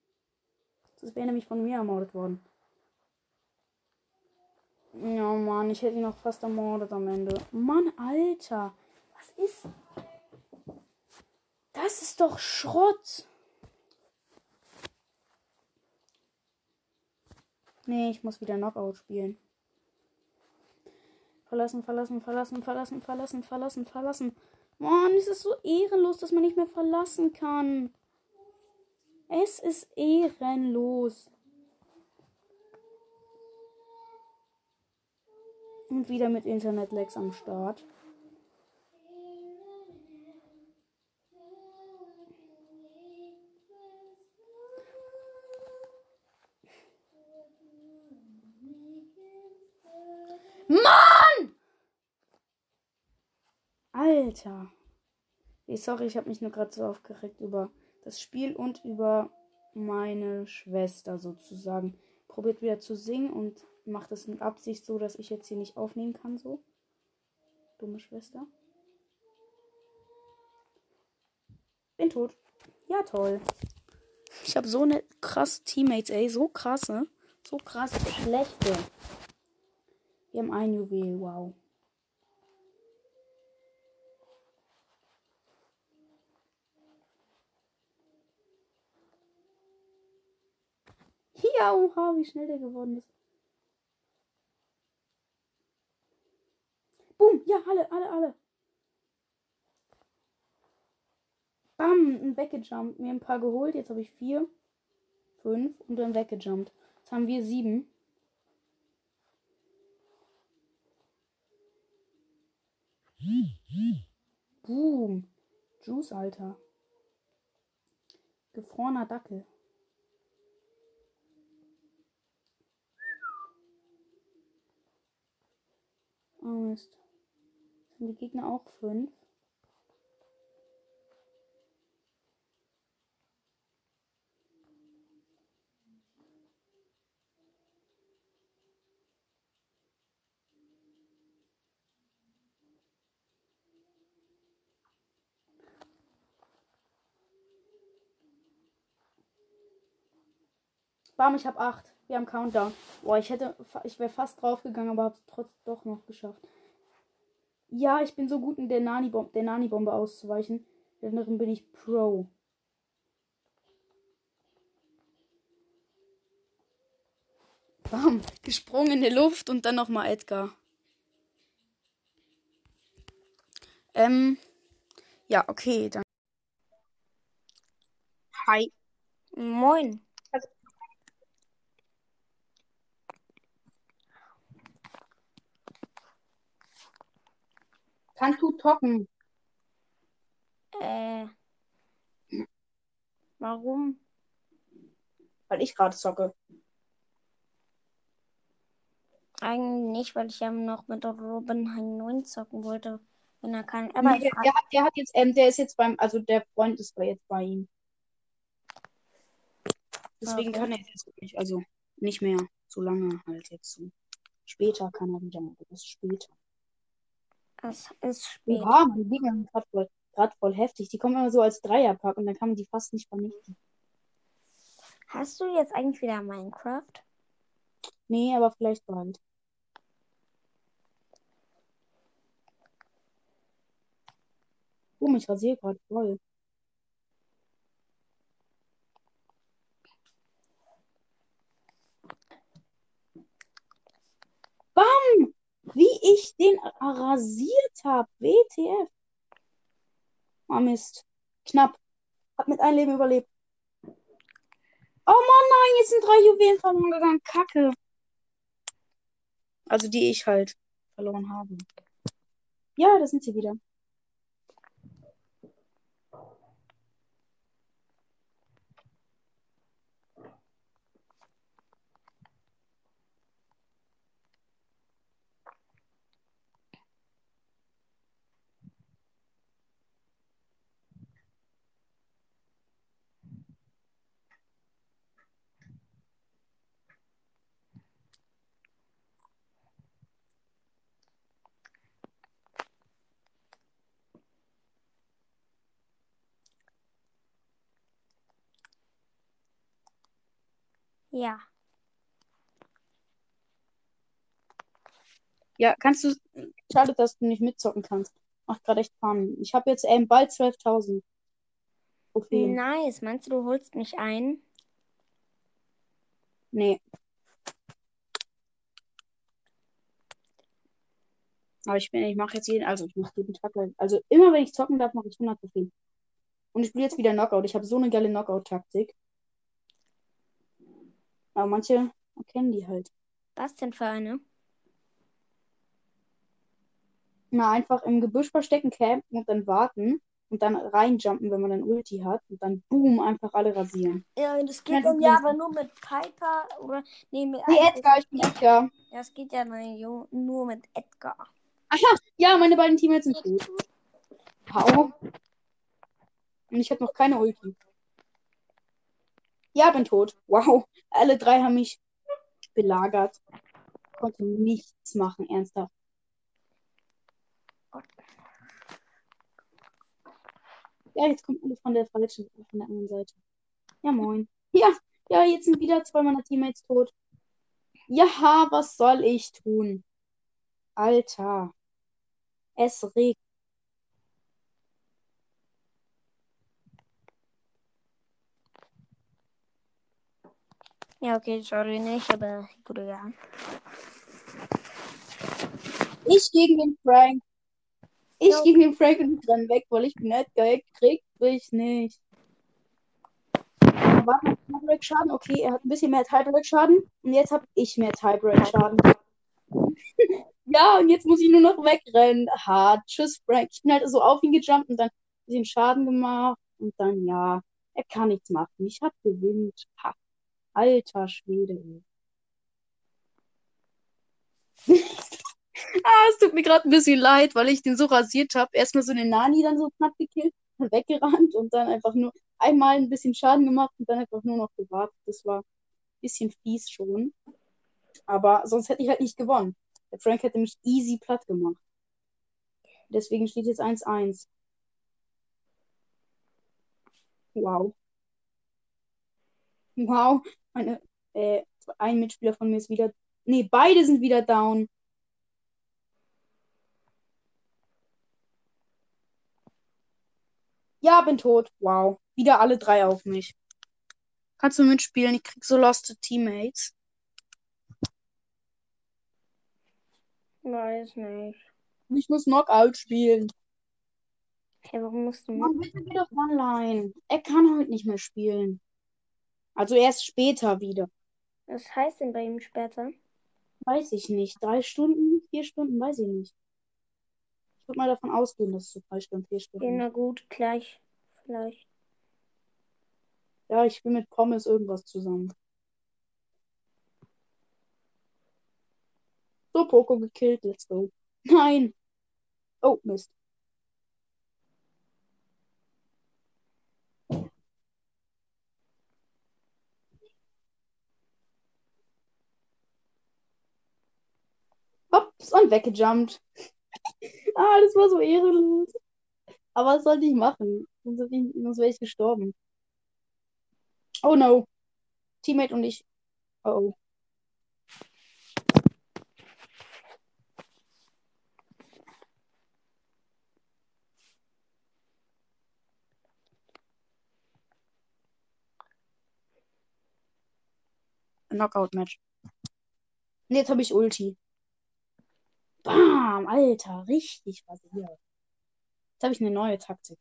Das wäre nämlich von mir ermordet worden. Ja, Mann, ich hätte ihn noch fast ermordet am Ende. Mann, Alter. Was ist. Das ist doch Schrott. Nee, ich muss wieder Knockout spielen. Verlassen, verlassen, verlassen, verlassen, verlassen, verlassen, verlassen. Mann, es ist so ehrenlos, dass man nicht mehr verlassen kann. Es ist ehrenlos. Und wieder mit Internet-Lags am Start. Mann! Alter. Sorry, ich habe mich nur gerade so aufgeregt über das Spiel und über meine Schwester sozusagen. Probiert wieder zu singen und macht es mit Absicht so, dass ich jetzt hier nicht aufnehmen kann, so. Dumme Schwester. Bin tot. Ja, toll. Ich habe so eine krasse Teammates, ey. So krasse. So krass schlechte. Wir haben ein Juwel, wow. Ja, oha, wie schnell der geworden ist. Boom, ja, alle, alle, alle. Bam, ein weggejumpt. Mir ein paar geholt. Jetzt habe ich vier, fünf und dann weggejumpt. Jetzt haben wir sieben. Boom. Juice, Alter. Gefrorener Dackel. Oh Mist. Haben die Gegner auch fünf. Bam, ich habe acht. Wir haben Countdown. Boah, ich hätte, ich wäre fast draufgegangen, aber hab's trotz doch noch geschafft. Ja, ich bin so gut in der Nani-Bombe, der Nani-Bombe auszuweichen. Darin bin ich Pro. Bam, gesprungen in die Luft und dann nochmal Edgar. Ähm, ja, okay, dann. Hi. Moin. Kannst du tocken? Äh. Warum? Weil ich gerade zocke. Eigentlich nicht, weil ich ja noch mit Robin Hein 9 zocken wollte. Wenn er kann. Aber Nee, der, der, hat, der hat jetzt, ähm, der ist jetzt beim, also der Freund ist bei- jetzt bei ihm. Deswegen Okay. kann er jetzt nicht, also nicht mehr so lange halt jetzt so. Später kann er wieder, das ist später. Es ist spät. Oha, die Gegner sind gerade voll, grad voll heftig. Die kommen immer so als Dreierpack und dann kann man die fast nicht vernichten. Hast du jetzt eigentlich wieder Minecraft? Nee, aber vielleicht bald. Oh, mich rasiere gerade voll. Bam! Wie ich den rasiert habe. WTF. Ah, Mist. Knapp. Hab mit einem Leben überlebt. Oh Mann, nein, jetzt sind drei Juwelen verloren gegangen. Kacke. Also die ich halt verloren habe. Ja, da sind sie wieder. Ja. Ja, kannst du. Schade, dass du nicht mitzocken kannst. Macht gerade echt Fun. Ich habe jetzt ähm, bald 12.000 Trophäen. Nice. Meinst du, du holst mich ein? Nee. Aber ich bin, ich mache jetzt jeden, also ich mache jeden Tag, also immer wenn ich zocken darf, mache ich 100 Trophäen. Und ich spiele jetzt wieder Knockout. Ich habe so eine geile Knockout-Taktik. Aber manche erkennen die halt. Was denn für eine? Na, einfach im Gebüsch verstecken, campen und dann warten und dann reinjumpen, wenn man dann Ulti hat und dann boom, einfach alle rasieren. Ja, das Ja, geht dann ja aber nur mit Piper oder. Nee, mit Nee, Edgar, ich bin Edgar. Das geht ja nur mit Edgar. Ja, meine beiden Teammates sind tot. Hau. Und ich habe noch keine Ulti. Ja, bin tot. Wow. Alle drei haben mich belagert. Konnte nichts machen, ernsthaft. Ja, jetzt kommt alle von der falschen, von der anderen Seite. Ja, moin. Ja, ja, jetzt sind wieder zwei meiner Teammates tot. Ja, was soll ich tun? Alter. Es regnet. Ja, okay, sorry, nicht, aber gut, ja. Ich gegen den Frank. Ich Ja. gegen den Frank und ich renn weg, weil ich bin nicht geil. Krieg ich nicht. Aber warte, Tiebreak Schaden. Okay, er hat ein bisschen mehr Tiebreak Schaden. Und jetzt habe ich mehr Tiebreak Schaden. ja, und jetzt muss ich nur noch wegrennen. Hart. Tschüss, Frank. Ich bin halt so auf ihn gejumpt und dann ein bisschen Schaden gemacht. Und dann, ja, er kann nichts machen. Ich hab gewinnt. Ha. Alter Schwede. Ah, es tut mir gerade ein bisschen leid, weil ich den so rasiert habe. Erstmal so den Nani dann so knapp gekillt und weggerannt und dann einfach nur einmal ein bisschen Schaden gemacht und dann einfach nur noch gewartet. Das war ein bisschen fies schon. Aber sonst hätte ich halt nicht gewonnen. Der Frank hätte mich easy platt gemacht. Deswegen steht jetzt 1-1. Wow. Wow. Meine, äh, ein Mitspieler von mir ist wieder. Nee, beide sind wieder down. Ja, bin tot. Wow. Wieder alle drei auf mich. Kannst du mitspielen? Ich krieg so lost Teammates. Weiß nicht. Ich muss Knockout spielen. Hey, warum musst du? Mann, bitte geh doch online. Er kann heute nicht mehr spielen. Also erst später wieder. Was heißt denn bei ihm später? Weiß ich nicht. Drei Stunden, vier Stunden, weiß ich nicht. Ich würde mal davon ausgehen, dass es so drei Stunden, vier Ja, Stunden. na gut, gleich. Vielleicht. Ja, ich will mit Pommes irgendwas zusammen. So, Poco gekillt. Let's go. Nein. Oh, Mist. Hops und weggejumpt. ah, das war so ehrenlos. Aber was sollte ich machen? Sonst, wäre ich gestorben. Oh no. Teammate und ich. Oh oh. Knockout-Match. Und jetzt habe ich Ulti. Bam, Alter, richtig rasiert. Jetzt habe ich eine neue Taktik.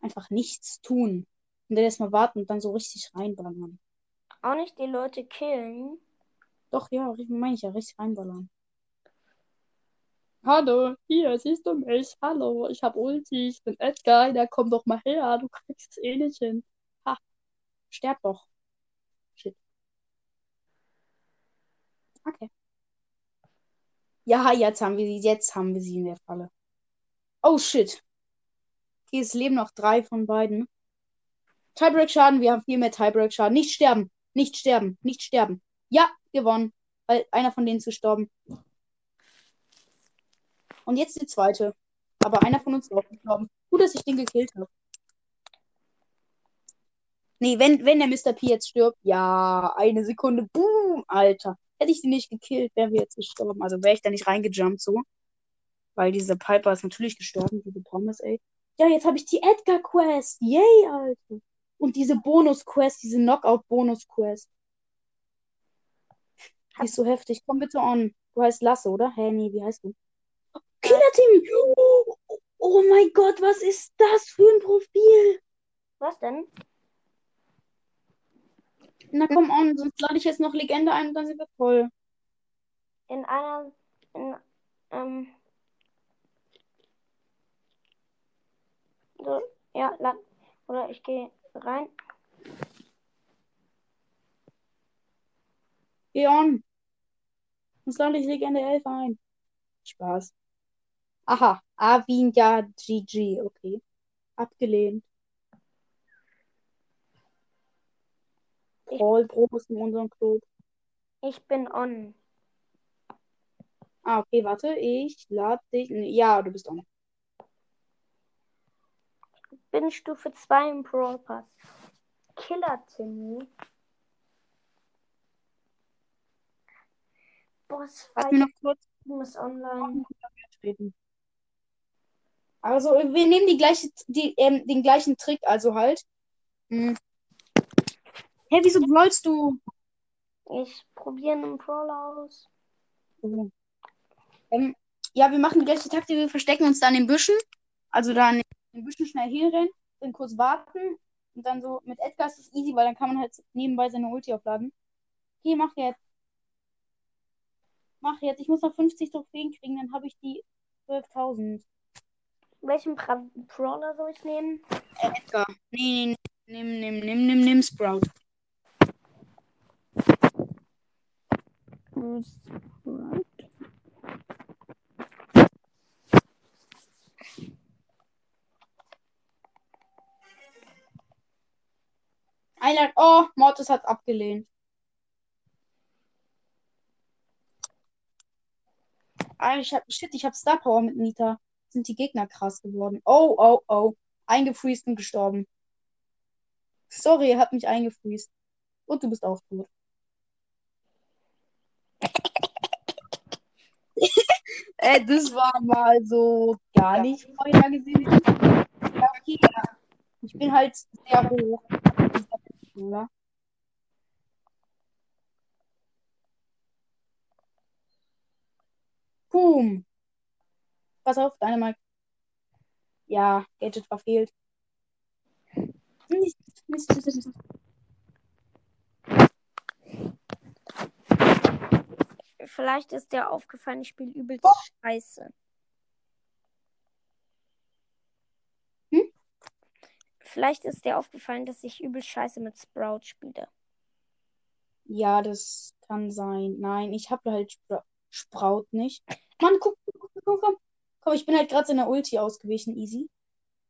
Einfach nichts tun. Und dann erstmal warten und dann so richtig reinballern. Auch nicht die Leute killen. Doch, ja, meine ich ja, richtig reinballern. Hallo, hier, siehst du mich? Hallo, ich hab Ulti, ich bin Edgar, da komm doch mal her, du kriegst es eh nicht hin. Ha, sterb doch. Shit. Okay. Ja, jetzt haben wir sie, jetzt haben wir sie in der Falle. Oh shit. Okay, es leben noch drei von beiden. Tiebreak-Schaden, wir haben viel mehr Tiebreak-Schaden. Nicht sterben, nicht sterben, nicht sterben. Ja, gewonnen. Weil einer von denen ist gestorben. Und jetzt die zweite. Aber einer von uns ist auch gestorben. Gut, dass ich den gekillt habe. Nee, wenn, wenn der Mr. P jetzt stirbt, ja, eine Sekunde, boom, Alter. Hätte ich sie nicht gekillt, wären wir jetzt gestorben. Also wäre ich da nicht reingejumpt so. Weil dieser Piper ist natürlich gestorben, diese Pommes, ey. Ja, jetzt habe ich die Edgar-Quest. Yay, Alter. Und diese Bonus-Quest, diese Knockout-Bonus-Quest. Die ist so heftig. Komm bitte on. Du heißt Lasse, oder? Hä, nee, wie heißt du? Killer-Team! Oh, oh mein Gott, was ist das für ein Profil? Was denn? Na komm on, sonst lade ich jetzt noch Legende ein und dann sind wir voll. In einer. In, ähm. So, ja, la, oder ich gehe rein. Geh on. Sonst lade ich Legende 11 ein. Spaß. Aha, Avinja GG, okay. Abgelehnt. Ich- Paul Bros in unserem Club. Ich bin on. Ah, okay, warte, ich lade dich. Ja, du bist on. bin Stufe 2 im Brawl Pass. Killer Timmy. Boss Lass mir noch kurz ist online. Also, wir nehmen die gleiche, die, ähm, den gleichen Trick, also halt. Hm. Hä, wieso brawlst du? Ich probiere einen Brawler aus. Ähm, ja, wir machen die gleiche Taktik, wir verstecken uns da in den Büschen. Also da in den Büschen schnell hinrennen, dann kurz warten und dann so mit Edgar ist es easy, weil dann kann man halt nebenbei seine Ulti aufladen. Okay, mach jetzt. Mach jetzt. Ich muss noch 50 Trophäen kriegen, dann habe ich die 12.000. Welchen Bra Brawler soll ich nehmen? Äh, Edgar. Nee, nee, nee, nimm, nimm, nimm, nimm, nimm Sprout. Einer, oh, Mortis hat abgelehnt. Ah, ich hab, shit, ich hab Star Power mit Nita. Sind die Gegner krass geworden. Oh, oh, oh. Eingefriest und gestorben. Sorry, er hat mich eingefriest. Und du bist auch tot. Äh, das war mal so gar nicht vorhergesehen. Ja, okay. Ich bin halt sehr hoch. Oder? Boom. Pass auf, deine Mike. Ja, Gadget verfehlt. Mist, Mist, Mist, Mist. Vielleicht ist dir aufgefallen, ich spiele übelst scheiße. Hm? Vielleicht ist dir aufgefallen, dass ich übelst scheiße mit Sprout spiele. Ja, das kann sein. Nein, ich habe halt Spra Sprout nicht. Mann, guck, guck, guck, guck, komm. Komm, ich bin halt gerade in der Ulti ausgewichen, easy.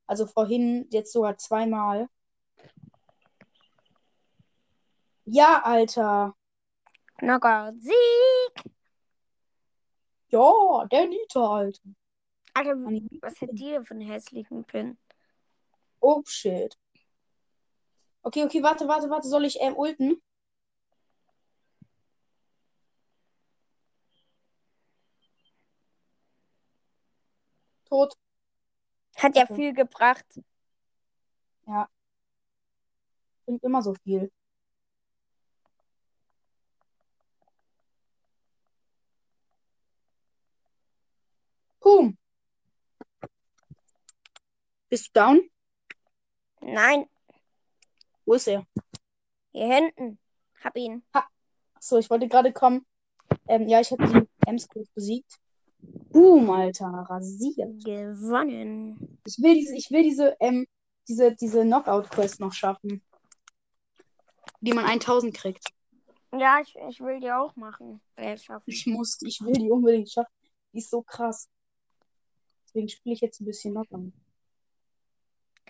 Also vorhin jetzt sogar zweimal. Ja, Alter. Knockout Sieg! Ja, der Nita, Alter. Alter, Mann, was hat die für einen hässlichen Pin? Oh, shit. Okay, okay, warte, warte, warte. Soll ich ähm, ulten? Tot. Hat ja Okay. viel gebracht. Bringt immer so viel. Boom. Bist du down? Nein, Wo ist er? hier hinten. Hab ihn. Achso, ich wollte gerade kommen. Ähm, ja, ich habe die Ems kurz besiegt. Boom, Alter, rasiert. Gewonnen. Ich will diese, ich will diese, ähm, diese, diese Knockout-Quest noch schaffen. Die man 1000 kriegt. Ja, ich, ich will die auch machen. Äh, schaffen. Ich muss, ich will die unbedingt schaffen. Die ist so krass. Deswegen spiele ich jetzt ein bisschen Knockout.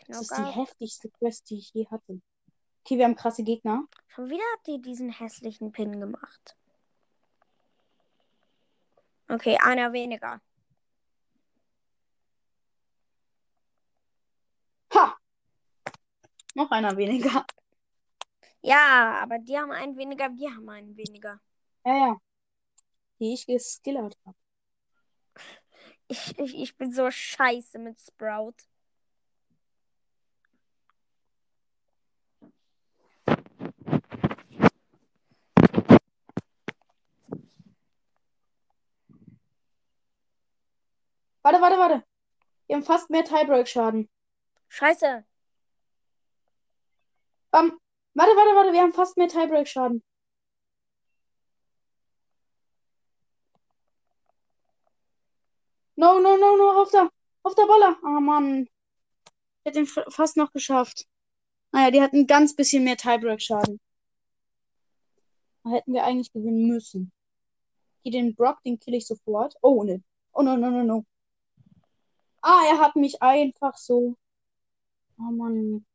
Das ist die heftigste Quest, die ich je hatte. Okay, wir haben krasse Gegner. Schon wieder habt ihr diesen hässlichen Pin gemacht. Okay, einer weniger. Ha! Noch einer weniger. Ja, aber die haben einen weniger, wir haben einen weniger. Ja, ja. Die ich geskillert habe. Ich, ich, ich bin so scheiße mit Sprout. Warte, warte, warte. Wir haben fast mehr Tiebreak-Schaden. Scheiße. Bam. Warte, warte, warte. Wir haben fast mehr Tiebreak-Schaden. No, no, no, no. Auf der, auf der Baller. Ah, Mann. Ich hätte ihn fast noch geschafft. Naja, die hatten ein ganz bisschen mehr Tiebreak-Schaden. Da hätten wir eigentlich gewinnen müssen. Hier den Brock, den kill ich sofort. Oh, ne. Oh, no, no, no, no. Ah, er hat mich einfach so. Oh Mann.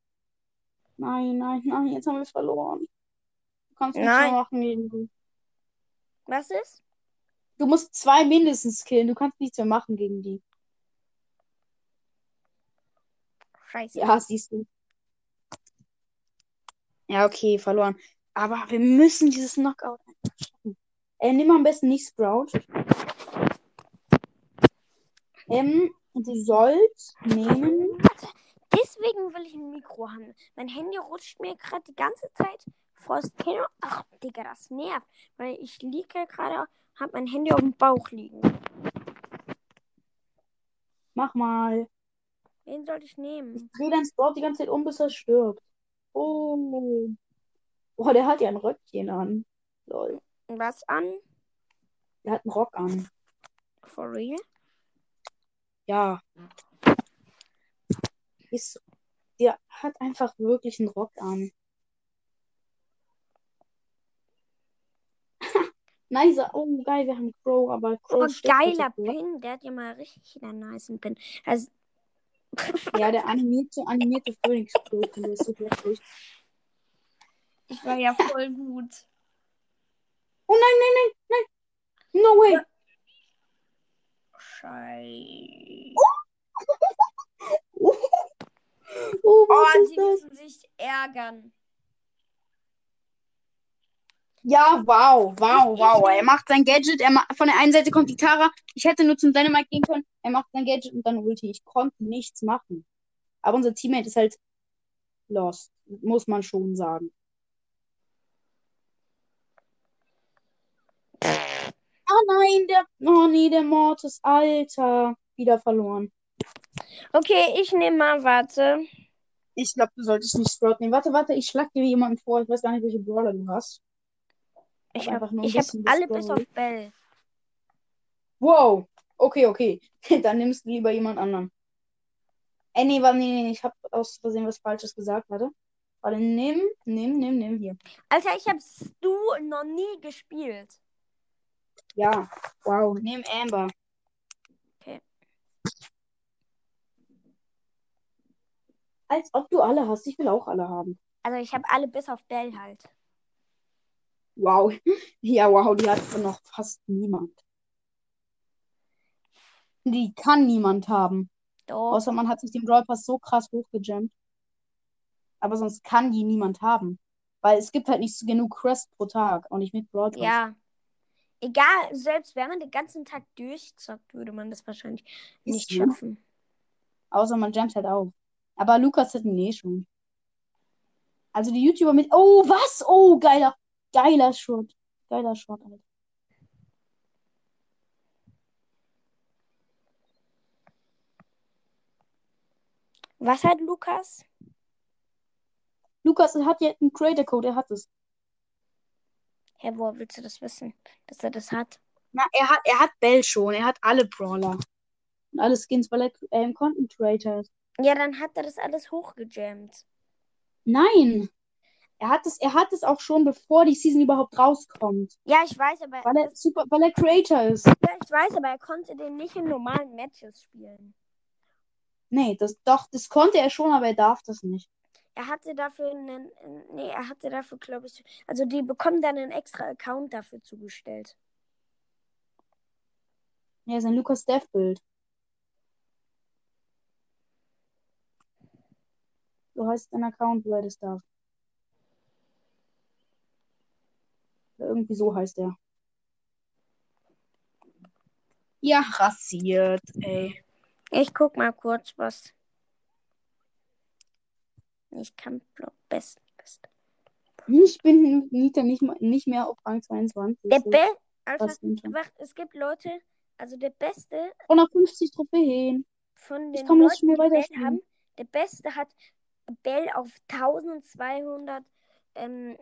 Nein, nein, nein, jetzt haben wir verloren. Du kannst nichts mehr machen gegen. Was ist? Du musst zwei mindestens killen. Du kannst nichts mehr machen gegen die. Scheiße. Ja, siehst du. Ja, okay, verloren. Aber wir müssen dieses Knockout einfach schaffen. Äh, nimm am besten nicht Sprout. Ähm, du sollst nehmen. Deswegen will ich ein Mikro haben. Mein Handy rutscht mir gerade die ganze Zeit vor das Kino. Ach, Digga, das nervt. Weil ich liege gerade, hab mein Handy auf dem Bauch liegen. Mach mal. Wen soll ich nehmen? Dreh dein Sprout die ganze Zeit um, bis er stirbt. Oh. Boah, der hat ja ein Röckchen an. Lol. Was an? Der hat einen Rock an. For real? Ja. Ist, der hat einfach wirklich einen Rock an. Nice. Oh, geil, wir haben Crow, aber Crow Oh, geiler? Pin. Der hat ja mal richtig einen nice Pin. Also, Ja, der animierte, animierte Phoenix Crow, der ist super lustig. ich war ja voll gut. Oh nein, nein, nein, nein. No way. Scheiße. Oh, Oh, was ist die müssen sich ärgern. Ja, wow, wow, wow. Er macht sein Gadget. Er ma von der einen Seite kommt die Tara. Ich hätte nur zum Dynamite gehen können. Er macht sein Gadget und dann Ulti. Ich konnte nichts machen. Aber unser Teammate ist halt lost. Muss man schon sagen. Oh nein, der. Oh nee, der Mortis, Alter. Wieder verloren. Okay, ich nehme mal, warte. Ich glaube, du solltest nicht Sprout nehmen. Warte, warte, ich schlag dir jemanden vor. Ich weiß gar nicht, welche Brawler du hast. Ich habe ich hab alle bis auf Bell. Wow. Okay, okay. Dann nimmst du lieber jemand anderen. Äh, nee, warte, nee, nee, ich habe aus Versehen was Falsches gesagt. Warte. Warte, nimm, nimm, nimm, nimm hier. Alter, ich habe Stu noch nie gespielt. Ja. Wow. Nimm Amber. Okay. Als ob du alle hast. Ich will auch alle haben. Also ich habe alle bis auf Bell halt. Wow. Ja, wow, die hat noch fast niemand. Die kann niemand haben. Doch. Außer man hat sich den Brawl Pass so krass hochgejammt. Aber sonst kann die niemand haben. Weil es gibt halt nicht so genug Quest pro Tag. Auch nicht mit Brawl Pass. Ja. Egal, selbst wenn man den ganzen Tag durchzockt, würde man das wahrscheinlich Ist nicht so. schaffen. Außer man jammt halt auf. Aber Lukas hat ihn eh schon. Also die YouTuber mit. Oh, was? Oh, geiler. Geiler Shot. Geiler Shot, Alter. Was hat Lukas? Lukas hat ja einen Creator Code, er hat es. Hä, woher willst du das wissen, dass er das hat? Na, er hat, er hat Bell schon. Er hat alle Brawler. Und alle Skins, weil er ähm, Content Creator ist. Ja, dann hat er das alles hochgejammt. Nein. Er hat es, er hat es auch schon, bevor die Season überhaupt rauskommt. Ja, ich weiß, aber Weil er super, weil er Creator ist. ja, ich weiß, aber er konnte den nicht in normalen Matches spielen. Nee, das doch, das konnte er schon, aber er darf das nicht. Er hatte dafür einen, nee, er hatte dafür, glaube ich, also die bekommen dann einen extra Account dafür zugestellt. Ja, sein Lukas Death-Bild. So heißt ein Account, wo er das darf. Irgendwie so heißt er. Ja, rasiert, ey. Ich guck mal kurz, was. Ich kann Block best, best. Ich bin Nita nicht, nicht mehr auf Rang 22. Der Be Alter, hinter. wach, es gibt Leute, also der Beste 150 Trophäen. von Ich den komm, lass Leuten, mir die Bell weiterspielen. haben, der Beste hat Bell auf 1200 ähm,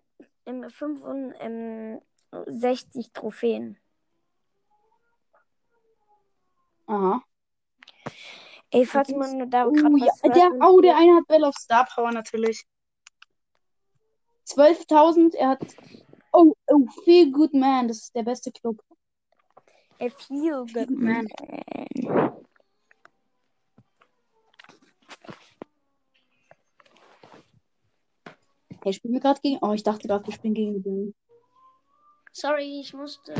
ähm, 65 Trophäen. Aha. Ey, falls man da Oh, gerade ja, hört, der, oh, der eine hat Bell of Star Power natürlich. 12.000, er hat. Oh, oh, Feel Good Man, das ist der beste Club. A feel good Man. man. Hey, spielen wir gerade gegen. Oh, ich dachte gerade, wir spielen gegen den. Sorry, ich musste.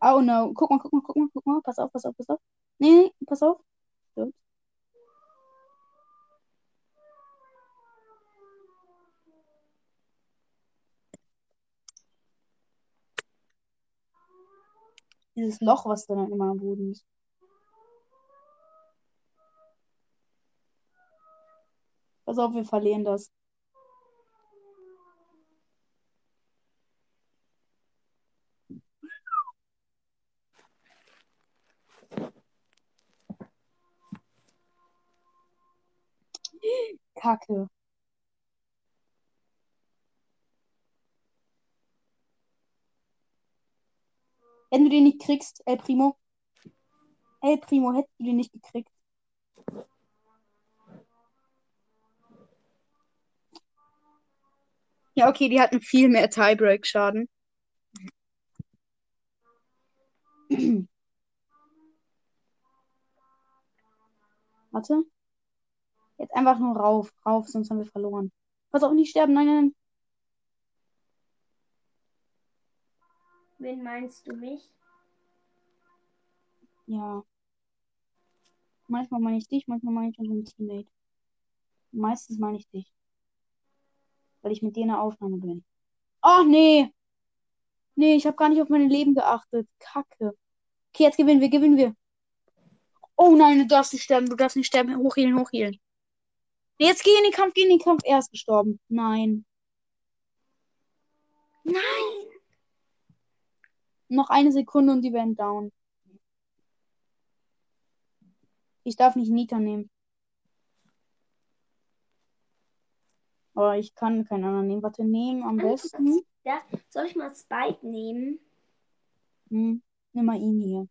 Oh no. Guck mal, guck mal, guck mal, guck mal. Pass auf, pass auf, pass auf. Nee, nee, pass auf. So. Dieses Loch, was da dann immer am Boden ist. Pass auf, wir verlieren das. Kacke. Wenn du den nicht kriegst, El Primo. El Primo, hättest du den nicht gekriegt. Ja, okay, die hatten viel mehr Tiebreak-Schaden. Warte. Jetzt einfach nur rauf, rauf, sonst haben wir verloren. Pass auf, nicht sterben. Nein, nein, nein. Wen meinst du mich? Ja. Manchmal meine ich dich, manchmal meine ich unseren Teammate. Meistens meine ich dich. Weil ich mit dir in der Aufnahme bin. Oh, nee. Nee, ich habe gar nicht auf meine Leben geachtet. Kacke. Okay, jetzt gewinnen wir, gewinnen wir. Oh nein, du darfst nicht sterben, du darfst nicht sterben. Hochhielen, hochhielen. Nee, jetzt geh in den Kampf, geh in den Kampf. Er ist gestorben. Nein. Nein! Noch eine Sekunde und die werden down. Ich darf nicht Nita nehmen. Aber ich kann keinen anderen nehmen. Warte, nehmen am besten. Ja, soll ich mal Spike nehmen? Hm, nimm mal ihn hier.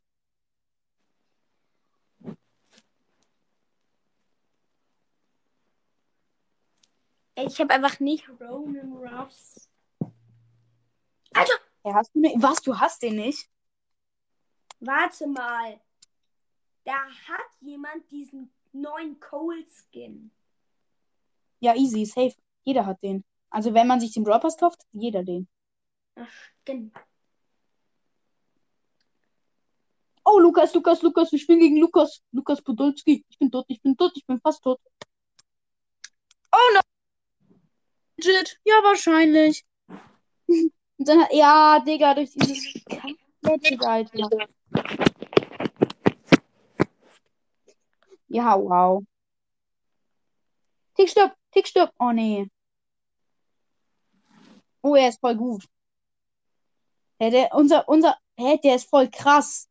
Ich habe einfach nicht Roman Ruffs. Alter, Ja, hast du den? Was? Du hast den nicht? warte mal. Da hat jemand diesen neuen Cole Skin. Ja, easy, safe. Jeder hat den. Also wenn man sich den Brawl Pass kauft, jeder den. Ach, stimmt. Oh, Lukas, Lukas, Lukas, wir spielen gegen Lukas. Lukas Podolski. Ich bin tot, ich bin tot, ich bin fast tot. Oh no! Legit. Ja, wahrscheinlich. Und dann, hat- ja, Digga, durch dieses Gadget, Alter. Ja, wow. Tick, stopp, Tick, stopp. Oh, nee. Oh, er ist voll gut. Hä, der, unser, unser, hä, der ist voll krass.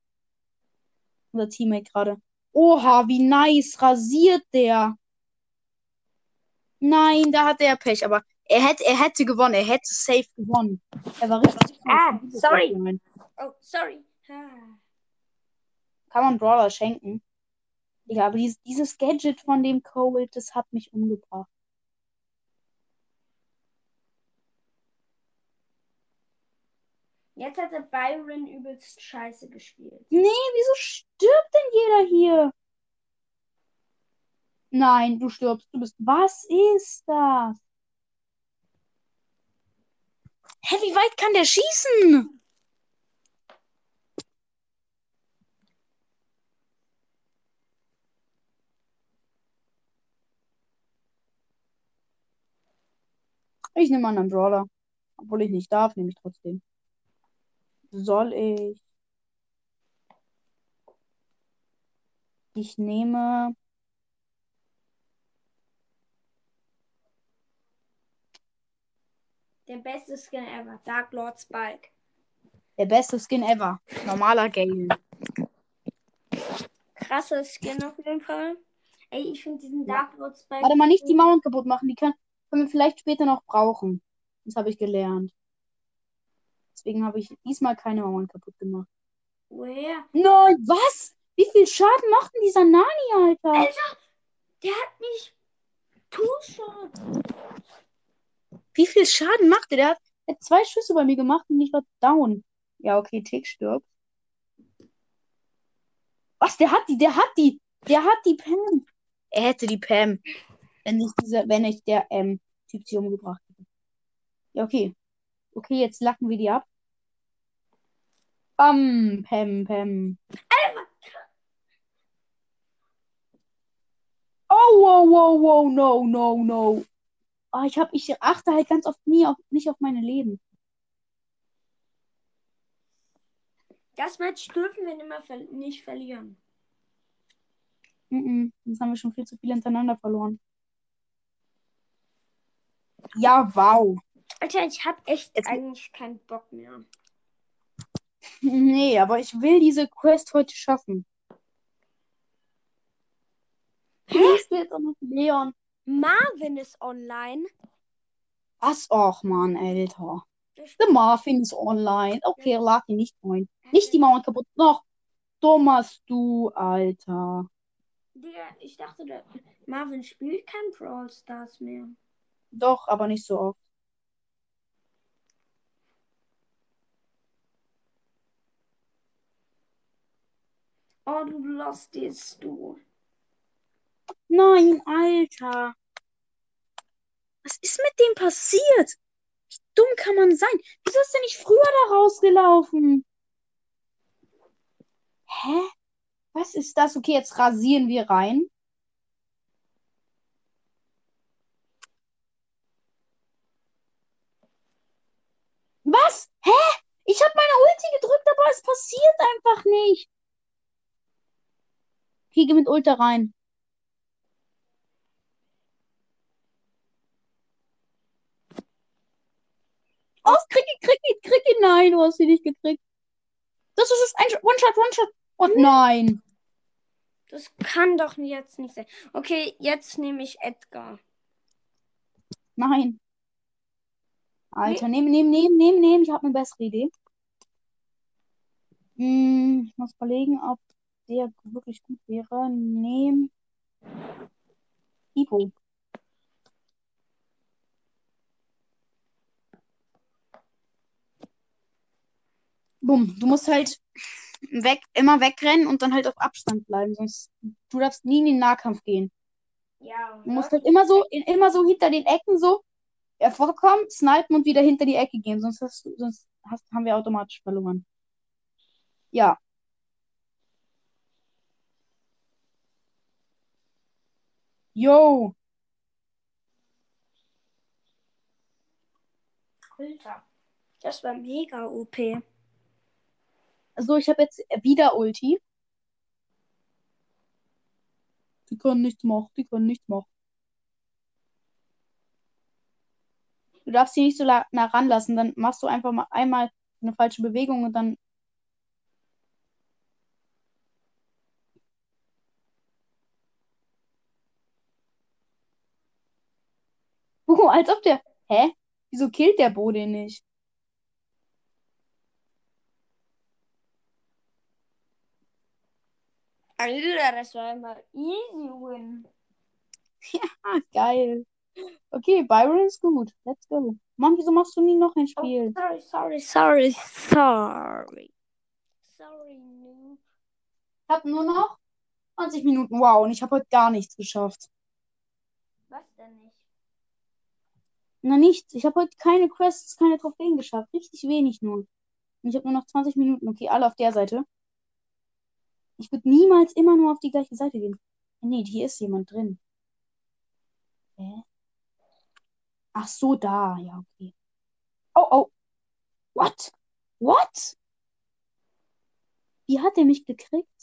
Unser Teammate gerade. Oha, wie nice rasiert der. Nein, da hat er Pech, aber er hätte, er hätte gewonnen. Er hätte safe gewonnen. Er war richtig. Ah, sorry. Oh, sorry. Ah. Kann man Brawler schenken. Ja, aber dieses, dieses Gadget von dem Cold, das hat mich umgebracht. Jetzt hat der Byron übelst scheiße gespielt. Nee, wieso stirbt denn jeder hier? Nein, du stirbst. Du bist. Was ist das? Hä, wie weit kann der schießen? Ich nehme einen Brawler. Obwohl ich nicht darf, nehme ich trotzdem. Soll ich? Ich nehme. Der beste Skin ever. Dark Lord Spike. Der beste Skin ever. Normaler Gale. Krasser Skin auf jeden Fall. Ey, ich finde diesen Dark Lord Spike. Warte mal, nicht die Mauern kaputt machen. Die können, können wir vielleicht später noch brauchen. Das habe ich gelernt. Deswegen habe ich diesmal keine Mauern kaputt gemacht. Woher? Nein, was? Wie viel Schaden macht denn dieser Nani, Alter? Alter, der hat mich Tusche. Wie viel Schaden macht der? Der hat, der hat zwei Schüsse bei mir gemacht und ich war down. Ja, okay, Tick stirbt. Was? Der hat die, der hat die, der hat die Pam. Er hätte die Pam, wenn nicht dieser, wenn nicht der ähm, Typ sie umgebracht hätte. Ja, okay. Okay, jetzt lacken wir die ab. Bam, Pam, Pam. Oh, wow, wow, wow, no, no, no. Oh, ich hab, ich achte halt ganz oft nie auf, nicht auf meine Leben. Das Match dürfen wir nicht, mehr ver nicht verlieren. Mhm. Jetzt haben wir schon viel zu viel hintereinander verloren. Ja, wow. Alter, ich hab echt Jetzt- eigentlich keinen Bock mehr. Nee, aber ich will diese Quest heute schaffen. Ich will jetzt auch noch Leon. Marvin ist online. Was? Och, Mann, Alter. Der Der Marvin ist online. Okay, lag ihn nicht rein. Nicht die Mauern kaputt. Noch. Thomas, du, Alter. Digga, ich dachte, der Marvin spielt kein Brawl Stars mehr. Doch, aber nicht so oft. Oh, du lostest du. Nein, Alter. Was ist mit dem passiert? Wie dumm kann man sein? Wieso ist er nicht früher da rausgelaufen? Hä? Was ist das? Okay, jetzt rasieren wir rein. Was? Hä? Ich habe meine Ulti gedrückt, aber es passiert einfach nicht. Okay, geh mit Ulti rein. Oh, krieg ihn, krieg ihn, krieg ihn. Nein, du hast sie nicht gekriegt. Das ist es. Ein One-Shot, One-Shot. Und nein. Das kann doch jetzt nicht sein. Okay, jetzt nehme ich Edgar. Nein. Alter, nehm, nehm, nehm, nehm, nehm. Ich habe eine bessere Idee. Hm, ich muss überlegen, ob der wirklich gut wäre. Nehm. Ivo. Bumm. Du musst halt weg, immer wegrennen und dann halt auf Abstand bleiben, sonst du darfst nie in den Nahkampf gehen. Ja, Du musst halt immer so, immer so hinter den Ecken so hervorkommen, snipen und wieder hinter die Ecke gehen, sonst hast sonst hast, haben wir automatisch verloren. Ja. Yo. Alter. Das war mega OP. So, ich habe jetzt wieder Ulti. Die können nichts machen, die können nichts machen. Du darfst sie nicht so nah ranlassen, dann machst du einfach mal einmal eine falsche Bewegung und dann. Oh, als ob der. Hä? Wieso killt der Bo den nicht? Alter, das war immer easy win. Ah, geil. Okay, Byron ist gut. Let's go. Mann, wieso machst du nie noch ein Oh, Spiel? sorry, sorry, sorry, sorry. Sorry, Noob. Ich habe nur noch 20 Minuten. Wow, und ich habe heute gar nichts geschafft. Was denn nicht? Na, nichts. Ich habe heute keine Quests, keine Trophäen geschafft. Richtig wenig nur. Und ich habe nur noch 20 Minuten. Okay, alle auf der Seite. Ich würde niemals immer nur auf die gleiche Seite gehen. Nee, hier ist jemand drin. Hä? Ach so, da. Ja, okay. Oh, oh. What? What? Wie hat er mich gekriegt?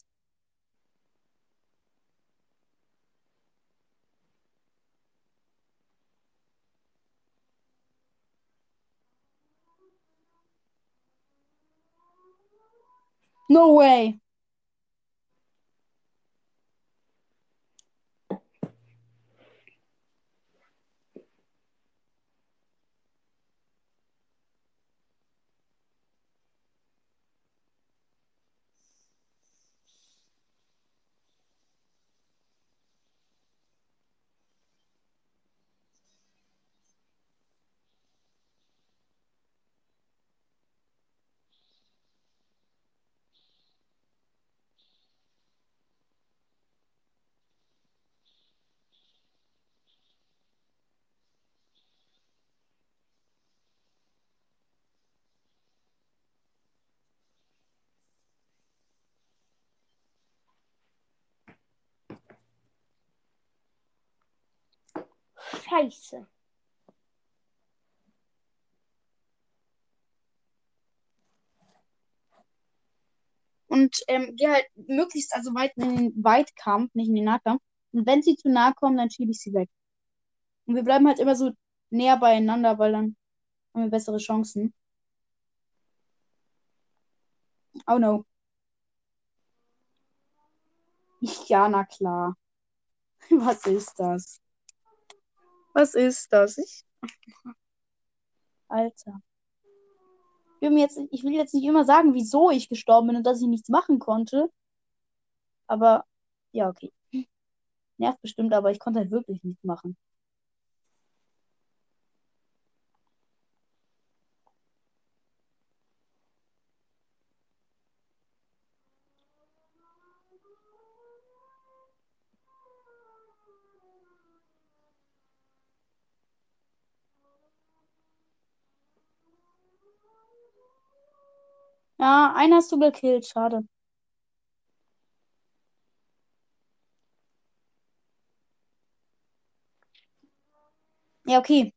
No way. Scheiße. und ähm, gehe halt möglichst also weit in den Weitkampf, nicht in den Nahkampf. Und wenn sie zu nah kommen, dann schiebe ich sie weg. Und wir bleiben halt immer so näher beieinander, weil dann haben wir bessere Chancen. Oh no. Ja, na klar. Was ist das? Was ist das? Ich... Alter. Ich will, jetzt, ich will jetzt nicht immer sagen, wieso ich gestorben bin und dass ich nichts machen konnte. Aber, ja, okay. Nervt bestimmt, aber ich konnte halt wirklich nichts machen. Ja, einen hast du gekillt, schade. Ja, okay.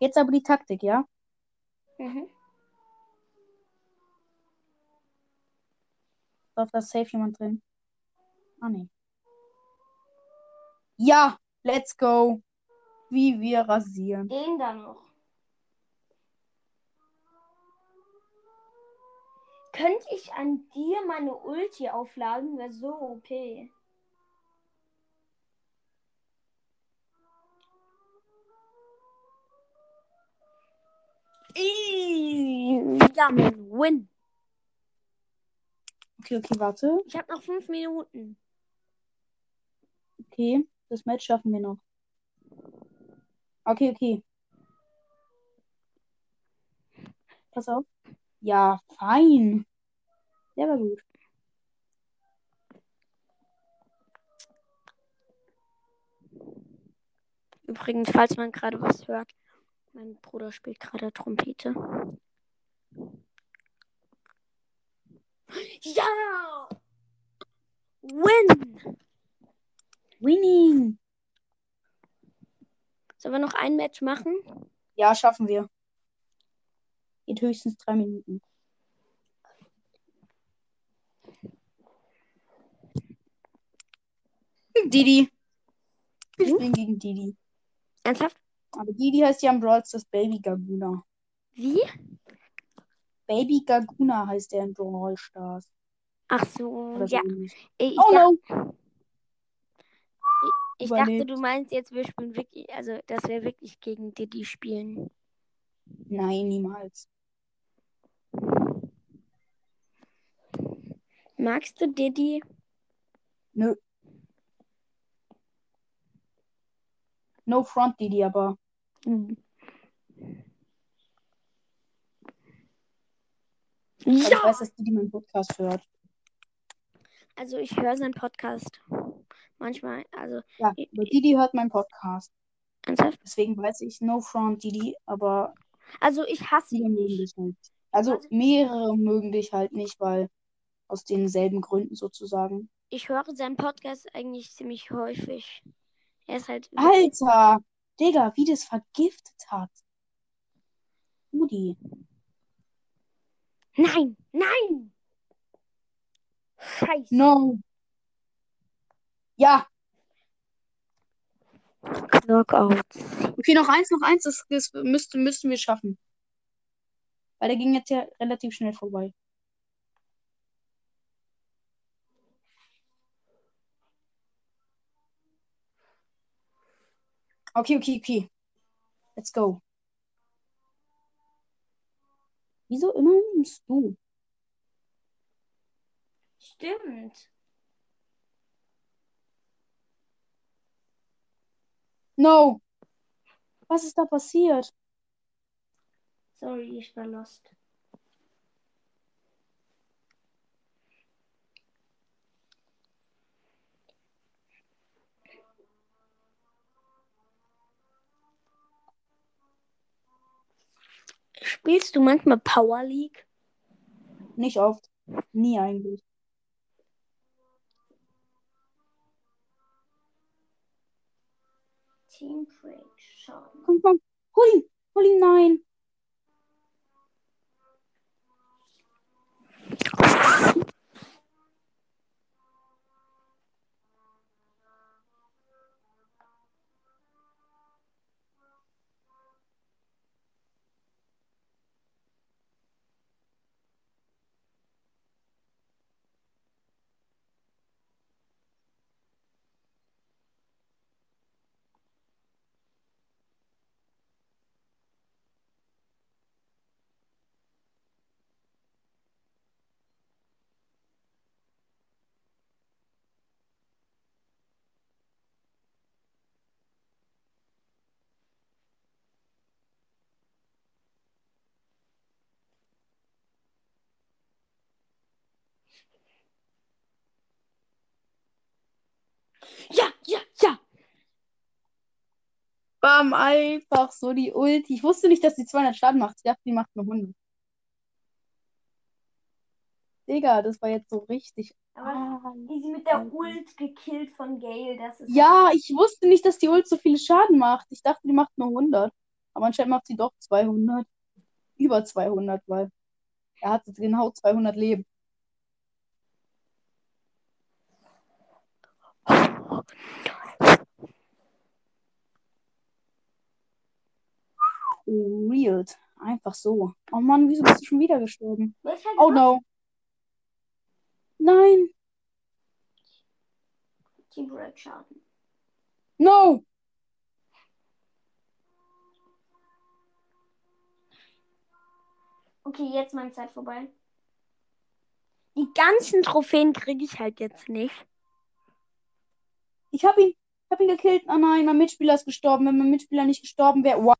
Jetzt aber die Taktik, ja? Mhm. Auf das Safe jemand drin? Ah, nee. Ja, let's go. Wie wir rasieren. Den da noch. Könnte ich an dir meine Ulti aufladen? Wäre so OP. Ih, Ja, win. Okay, okay, warte. Ich habe noch fünf Minuten. Okay, das Match schaffen wir noch. Okay, okay. Pass auf. Ja, fein. Der war gut. Übrigens, falls man gerade was hört, mein Bruder spielt gerade Trompete. Ja! Win! Winning. Sollen wir noch ein Match machen? Ja, schaffen wir. Geht höchstens drei Minuten. Didi. Wir Hm? spielen gegen Didi. Ernsthaft? Aber Didi heißt ja im Brawl das Baby Gaguna. Wie? Baby Gaguna heißt der in Brawl Stars. Ach so, Oder so ja. ähnlich. Ich, ich, Oh no. ich dachte, überlebt. du meinst jetzt, wir spielen wirklich, also, dass wir wirklich gegen Diddy spielen. Nein, niemals. Magst du Diddy? Nö. No front Didi, aber Hm. aber ich Ja! weiß, dass Didi meinen Podcast hört. Also, ich höre seinen Podcast. Manchmal, also, Ja, aber Didi hört meinen Podcast. ernsthaft? Deswegen weiß ich No front Didi, aber Also, ich hasse ihn mögen nicht. dich halt. Also Also- mehrere mögen dich halt nicht, weil aus denselben Gründen sozusagen. Ich höre seinen Podcast eigentlich ziemlich häufig. Er ist halt. Alter! Digga, wie das vergiftet hat. Rudi. Nein! Nein! Scheiße. No. Ja, Knockouts. okay, noch eins, noch eins, das, das müsste, müssten wir schaffen. Weil der ging jetzt ja relativ schnell vorbei. Okay, okay, okay. Let's go. Wieso immer nimmst du? Stimmt. No. Was ist da passiert? Sorry, ich war lost. Spielst du manchmal Power League? Nicht oft. Nie eigentlich. Team Break, schade. Komm, komm. Hol ihn. Hol ihn, nein. Haben einfach so die Ulti. Ich wusste nicht, dass die 200 Schaden macht. Ich dachte, die macht nur 100. Digga, das war jetzt so richtig. Aber Ah. easy mit der Ult gekillt von Gale, das ist. Ja, ich wusste nicht, dass die Ult so viele Schaden macht. Ich dachte, die macht nur 100. Aber anscheinend macht sie doch 200. Über 200, weil er hat jetzt genau 200 Leben. Weird. Einfach so. Oh Mann, wieso bist du schon wieder gestorben? Welcher Oh gemacht? no. Nein. Team Red Schaden. No. Okay, jetzt meine Zeit vorbei. Die ganzen Trophäen kriege ich halt jetzt nicht. Ich hab ihn. Ich hab ihn gekillt. Oh nein, mein Mitspieler ist gestorben. Wenn mein Mitspieler nicht gestorben wäre. Wow.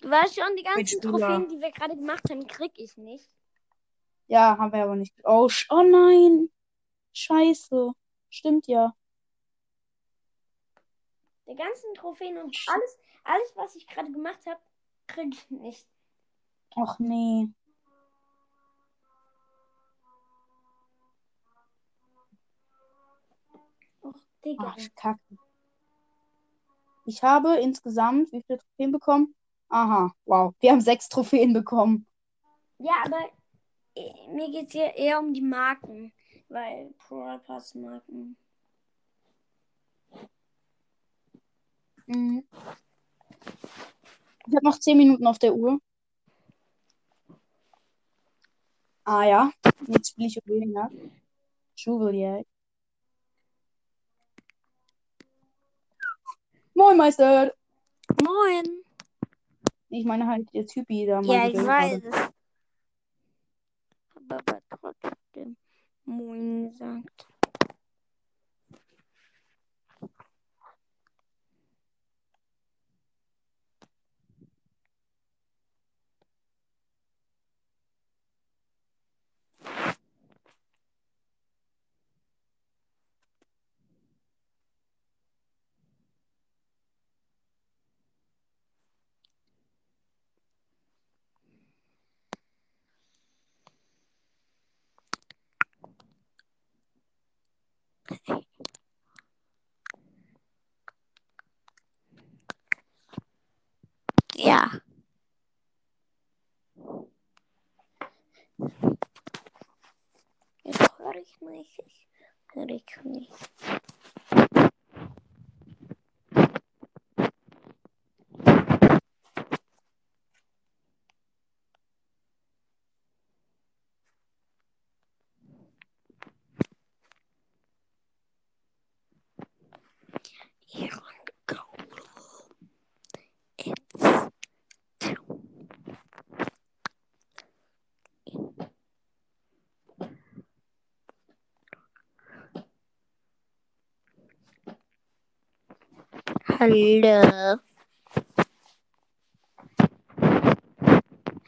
Du weißt schon, die ganzen. Trophäen, die wir gerade gemacht haben, krieg ich nicht. Ja, haben wir aber nicht. Oh, oh nein. Scheiße. Stimmt ja. Die ganzen Trophäen und alles, alles, was ich gerade gemacht habe, krieg ich nicht. Ach nee. Och, Digga. Ach, Kacke. Ich habe insgesamt wie viele Trophäen bekommen? Aha, wow. Wir haben sechs Trophäen bekommen. Ja, aber äh, mir geht es hier eher um die Marken. Weil Pro Pass Marken. Mhm. Ich habe noch zehn Minuten auf der Uhr. Ah ja, jetzt spiele ich weniger. Juwelier. Moin Meister. Moin. Ich meine halt der Typi da. Ja, ich weiß gerade. es. Hab aber trotzdem Moin gesagt. Ja. Jetzt höre ich mich. Höre ich mich.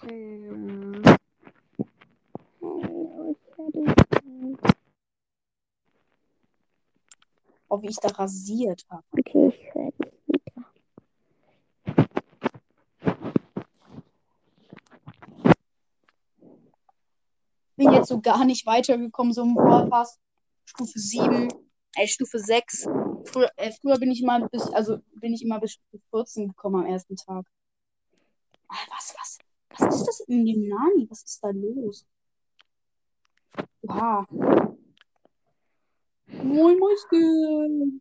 Hmm. Hello, Teddy. Oh, wie ich da rasiert habe. Okay, ich höre dich wieder. Bin jetzt so gar nicht weitergekommen, so im Vorpass. Stufe 7, äh, Stufe 6. Früher, äh, früher bin ich mal bis, also bin ich immer bis Stufe 14 gekommen am ersten Tag. Ah, was, was, was ist das in dem Nani? Was ist da los? Oha. Moin, Mäuschen.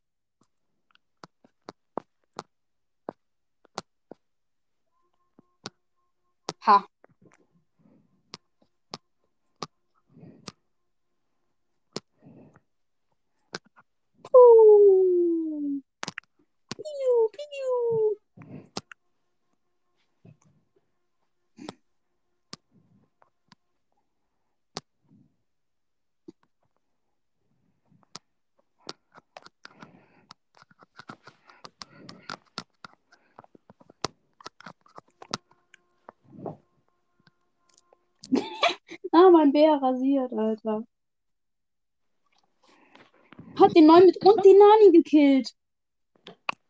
Ha. Puh. Piu. Ah, mein Bär rasiert, Alter. Hat den neuen mit und den Nani gekillt.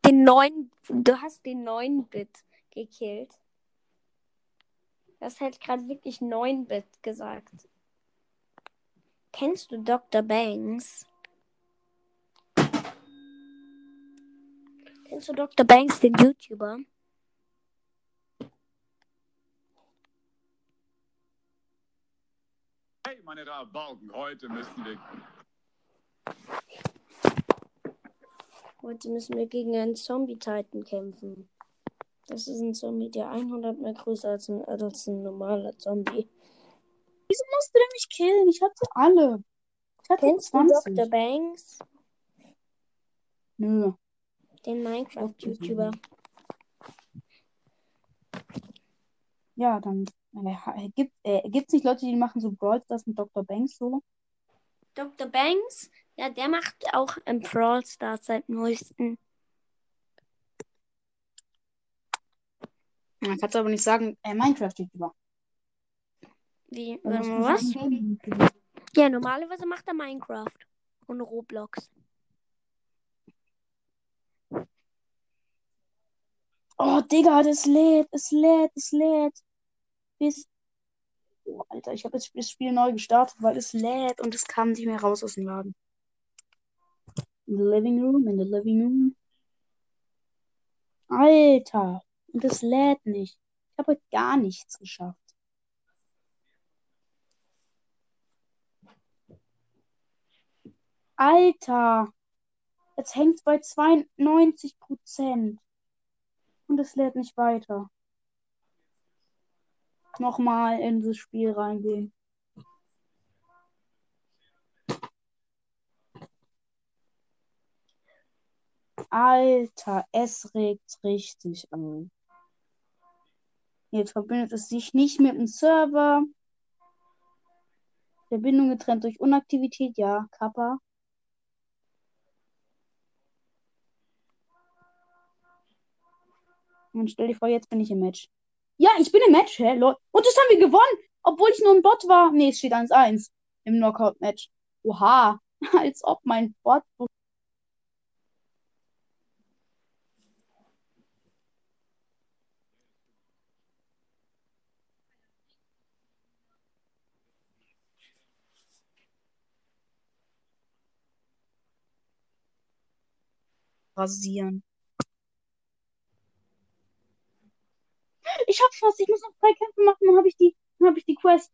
Den neuen Du hast den 9-Bit gekillt. Du hast halt gerade wirklich 9-Bit gesagt. Kennst du Dr. Banks? Kennst du Dr. Banks, den YouTuber? Hey, meine Rabauken, heute müssen wir. Heute müssen wir gegen einen Zombie-Titan kämpfen. Das ist ein Zombie, der 100 mehr größer als ein, als ein normaler Zombie. Wieso musst du denn mich killen? Ich hatte alle. Ich hatte Kennst du 20. Dr. Banks? Nö. Den Minecraft-YouTuber. Ja, dann äh, gibt gibt's nicht Leute, die machen so Brawl Stars mit Dr. Banks so? Dr. Banks? Ja, der macht auch im Brawl Stars seit neuesten. Man kannst aber nicht sagen, äh, Minecraft-YouTuber. Wie, Also, was? Gaming-YouTuber. Ja, normalerweise macht er Minecraft und Roblox. Oh, Digga, das lädt, es lädt, es lädt. Bis. Oh, Alter, ich habe jetzt das Spiel neu gestartet, weil es lädt und es kam nicht mehr raus aus dem Laden. In the living room, in the living room. Alter, und es lädt nicht. Ich habe heute gar nichts geschafft. Alter, jetzt hängt es bei 92 Prozent. Und es lädt nicht weiter. Nochmal in das Spiel reingehen. Alter, es regt richtig an. Jetzt verbindet es sich nicht mit dem Server. Verbindung getrennt durch Unaktivität, ja, Kappa. Und stell dir vor, jetzt bin ich im Match. Ja, ich bin im Match, hä? Lol. Und das haben wir gewonnen, obwohl ich nur ein Bot war. Nee, es steht 1-1 im Knockout-Match. Oha, als ob mein Bot. Rasieren. Ich hab's fast. Ich muss noch drei Kämpfe machen, dann habe ich die, dann habe ich die Quest.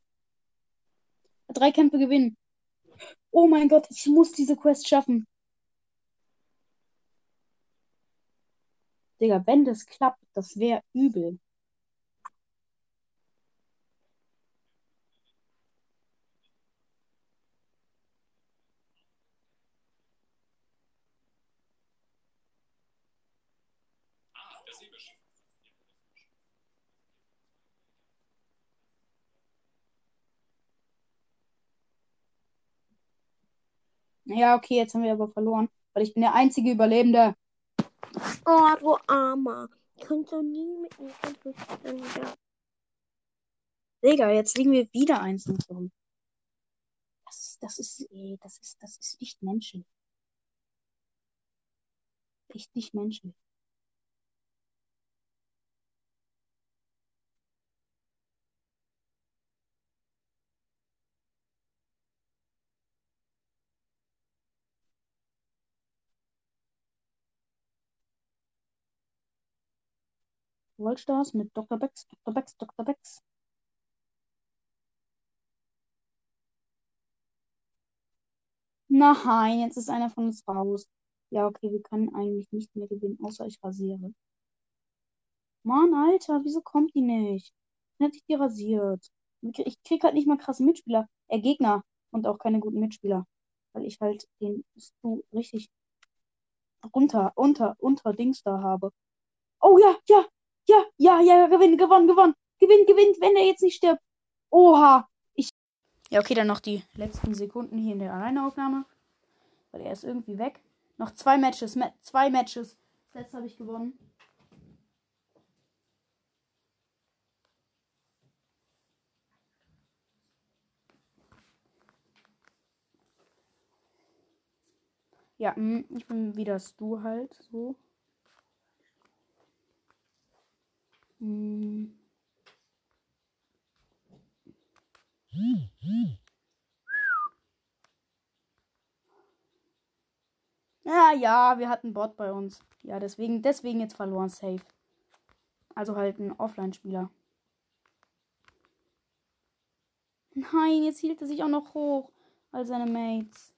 Drei Kämpfe gewinnen. Oh mein Gott, ich muss diese Quest schaffen. Digga, wenn das klappt, das wäre übel. Ja, okay, jetzt haben wir aber verloren, weil ich bin der einzige Überlebende. Oh, du Armer. Kannst du nie mit mir kämpfen. Digga, jetzt liegen wir wieder eins und so. Das, das ist, eh, das ist, das ist nicht menschlich. Echt nicht menschlich. Rollstars mit Dr. Bex, Dr. Bex, Dr. Bex. Nein, jetzt ist einer von uns raus. Ja, okay, wir können eigentlich nicht mehr gewinnen, außer ich rasiere. Mann, Alter, wieso kommt die nicht? Dann hätte ich die rasiert. Ich krieg halt nicht mal krasse Mitspieler, äh, Gegner und auch keine guten Mitspieler. Weil ich halt den Stu richtig runter, unter, unter Dings da habe. Oh ja, ja, ja, ja, ja, gewinn, gewonnen, gewonnen. Gewinn, gewinnt, wenn er jetzt nicht stirbt. Oha. Ich. Ja, okay, dann noch die letzten Sekunden hier in der Alleinaufnahme. Weil er ist irgendwie weg. Noch zwei Matches, Ma zwei Matches. Das habe ich gewonnen. Ja, mm, ich bin wieder Stu halt, so. Hm. Ja, ja, wir hatten Bot bei uns. Ja, deswegen, deswegen jetzt verloren safe. Also halt ein Offline-Spieler. Nein, jetzt hielt er sich auch noch hoch. All seine Mates.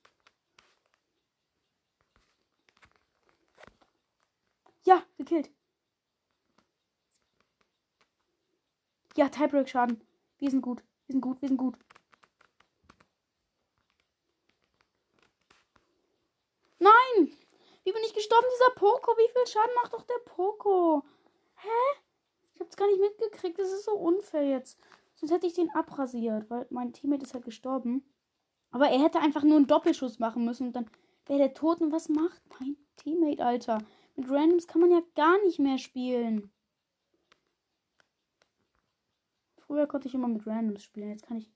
Ja, gekillt. Ja, Tiebreak-Schaden. Wir sind gut. Wir sind gut, wir sind gut. Nein! Wie bin ich gestorben, dieser Poco? Wie viel Schaden macht doch der Poco? Hä? Ich hab's gar nicht mitgekriegt. Das ist so unfair jetzt. Sonst hätte ich den abrasiert, weil mein Teammate ist halt gestorben. Aber er hätte einfach nur einen Doppelschuss machen müssen und dann wäre der tot. Und was macht mein Teammate, Alter? Mit Randoms kann man ja gar nicht mehr spielen. Früher konnte ich immer mit Randoms spielen. Jetzt kann ich.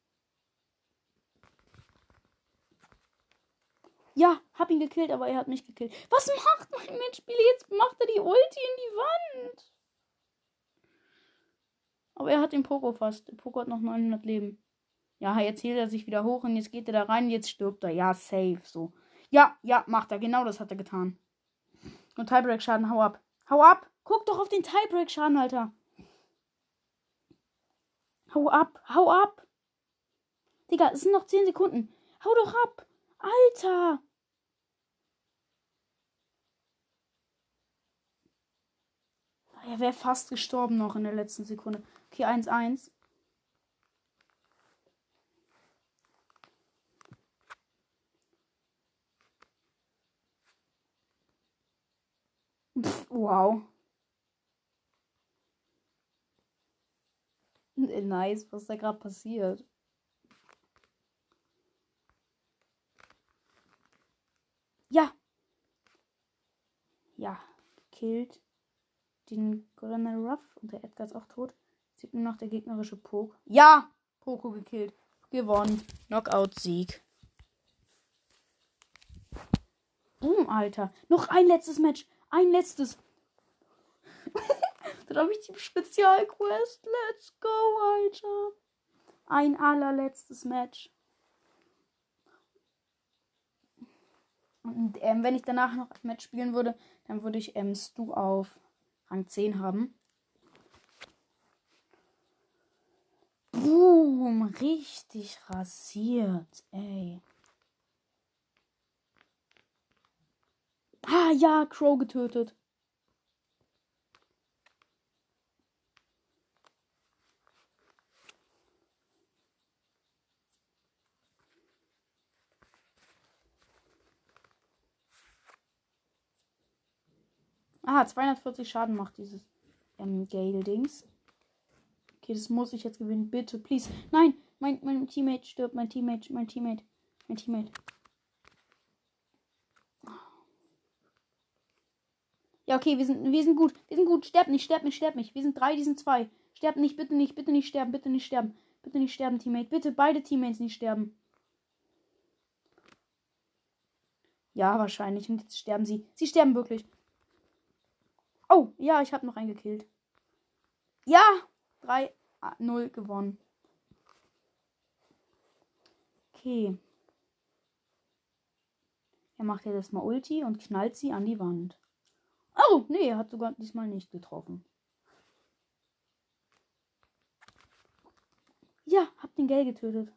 Ja, hab ihn gekillt, aber er hat mich gekillt. Was macht mein Mitspieler? Jetzt macht er die Ulti in die Wand. Aber er hat den Poco fast. Der Poco hat noch 900 Leben. Ja, jetzt hielt er sich wieder hoch und jetzt geht er da rein. Jetzt stirbt er. Ja, safe. So. Ja, ja, macht er. Genau das hat er getan. Und Tiebreak-Schaden, hau ab. Hau ab! Guck doch auf den Tiebreak-Schaden, Alter. Hau ab, hau ab! Digga, es sind noch 10 Sekunden. Hau doch ab! Alter! Er wäre fast gestorben noch in der letzten Sekunde. Okay, 1-1. Wow. Nice, was da gerade passiert. Ja. Ja, gekillt. Den Golden Ruff und der Edgar ist auch tot. Sieht nur noch der gegnerische Poke. Ja! Poco gekillt. Gewonnen. Knockout-Sieg. Boom, Alter. Noch ein letztes Match. Ein letztes. Dann habe ich die Spezialquest. Let's go, Alter. Ein allerletztes Match. Und ähm, wenn ich danach noch ein Match spielen würde, dann würde ich ähm, Stu auf Rang 10 haben. Boom, richtig rasiert, ey. Ah ja, Crow getötet. Ah, 240 Schaden macht dieses ähm, Gale-Dings. Okay, das muss ich jetzt gewinnen. Bitte, please. Nein, mein, mein Teammate stirbt. Mein Teammate, mein Teammate, mein Teammate. Ja, okay, wir sind, wir sind gut. Wir sind gut. Sterb nicht, sterb nicht, sterb nicht. Wir sind drei, die sind zwei. Sterb nicht, bitte nicht, bitte nicht sterben, bitte nicht sterben. Bitte nicht sterben, Teammate. Bitte beide Teammates nicht sterben. Ja, wahrscheinlich. Und jetzt sterben sie. Sie sterben wirklich. Oh, ja, ich habe noch einen gekillt. Ja, 3-0 gewonnen. Okay. Er macht ja das mal Ulti und knallt sie an die Wand. Oh, nee, er hat sogar diesmal nicht getroffen. Ja, hab den Gell getötet.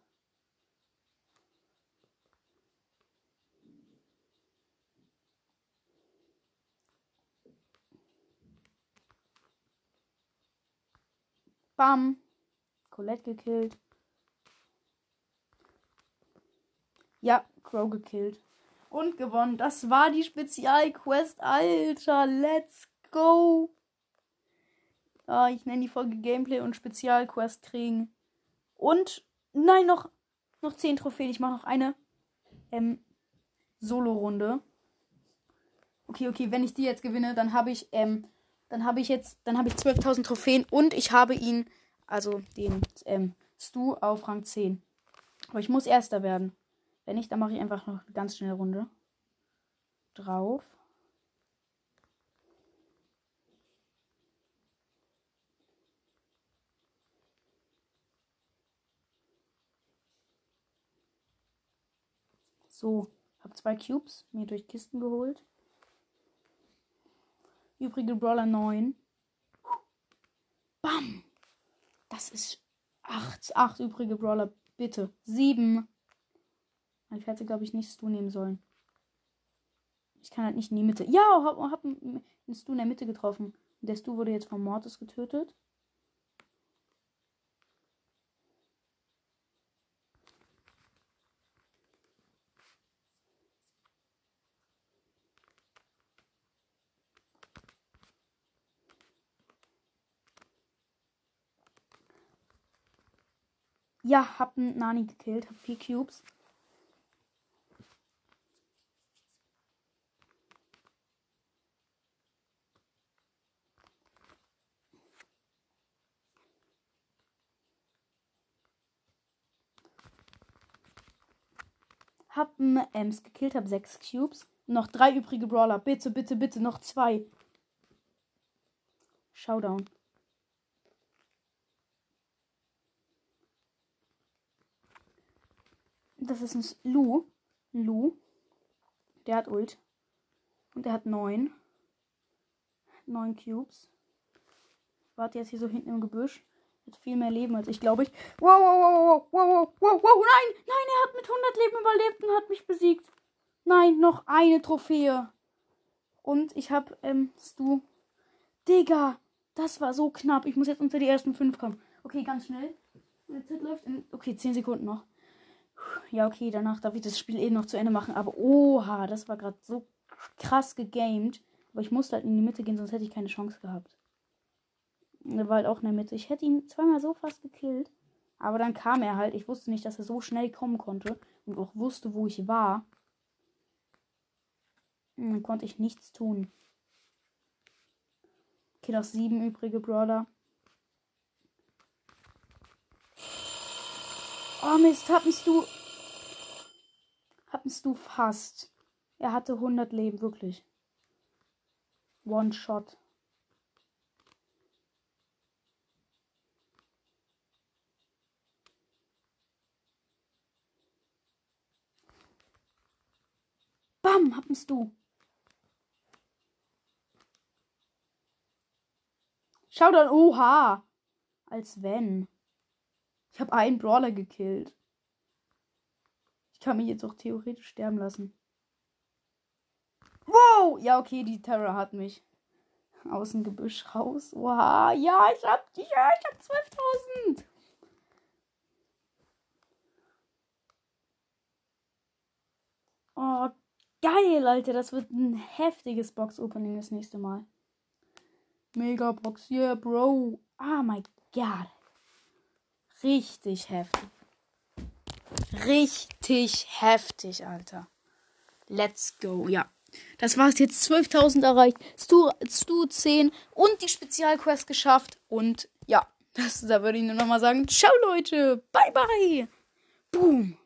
Bam. Colette gekillt. Ja, Crow gekillt. Und gewonnen. Das war die Spezialquest. Alter, let's go. Ah, ich nenne die Folge Gameplay und Spezialquest kriegen. Und, nein, noch, noch 10 Trophäen. Ich mache noch eine ähm, Solo-Runde. Okay, okay, wenn ich die jetzt gewinne, dann habe ich ähm, dann habe ich jetzt, dann habe ich 12.000 Trophäen und ich habe ihn, also den ähm, Stu auf Rang 10. Aber ich muss Erster werden. Wenn nicht, dann mache ich einfach noch eine ganz schnelle Runde. Drauf. So, habe zwei Cubes mir durch Kisten geholt. Übrige Brawler 9. Bam! Das ist 8. 8 übrige Brawler, bitte. 7. Ich hätte, glaube ich, nicht Stu nehmen sollen. Ich kann halt nicht in die Mitte. Ja, hab, hab einen Stu in der Mitte getroffen. Der Stu wurde jetzt vom Mortis getötet. Ja, hab einen Nani gekillt, hab vier Cubes. Hab einen Ems gekillt, hab sechs Cubes. Noch drei übrige Brawler. Bitte, bitte, bitte, noch zwei. Showdown. Das ist ein Lu. Lu. Der hat Ult. Und der hat neun. Neun Cubes. Warte jetzt hier so hinten im Gebüsch. Hat viel mehr Leben als ich, glaube ich. Wow, wow, wow, wow, wow, wow, wow, nein, nein, er hat mit 100 Leben überlebt und hat mich besiegt. Nein, noch eine Trophäe. Und ich hab, ähm, Stu. Digga, das war so knapp. Ich muss jetzt unter die ersten fünf kommen. Okay, ganz schnell. Meine Zeit läuft in, okay, 10 Sekunden noch. Ja, okay, danach darf ich das Spiel eh noch zu Ende machen. Aber oha, das war gerade so krass gegamed. Aber ich musste halt in die Mitte gehen, sonst hätte ich keine Chance gehabt. Er war halt auch in der Mitte. Ich hätte ihn zweimal so fast gekillt. Aber dann kam er halt. Ich wusste nicht, dass er so schnell kommen konnte. Und auch wusste, wo ich war. Und dann konnte ich nichts tun. Okay, noch sieben übrige Brawler. Oh Mist, hattest du. Hattest du fast. Er hatte 100 Leben, wirklich. One Shot. Bam, hattest du. Schau dann, oha. Als wenn. Ich habe einen Brawler gekillt. Ich kann mich jetzt auch theoretisch sterben lassen. Wow! Ja, okay, die Terror hat mich aus dem Gebüsch raus. Oha, ja, ich hab, ja, ich hab 12.000. Oh, geil, Alter. Das wird ein heftiges Box-Opening das nächste Mal. Megabox, yeah, Bro. Oh my God. Richtig heftig. Richtig heftig, Alter. Let's go. Ja. Das war's jetzt. 12.000 erreicht. Stu, Stu 10 und die Spezialquest geschafft. Und ja, das, da würde ich nur noch mal sagen. Ciao, Leute. Bye, bye. Boom.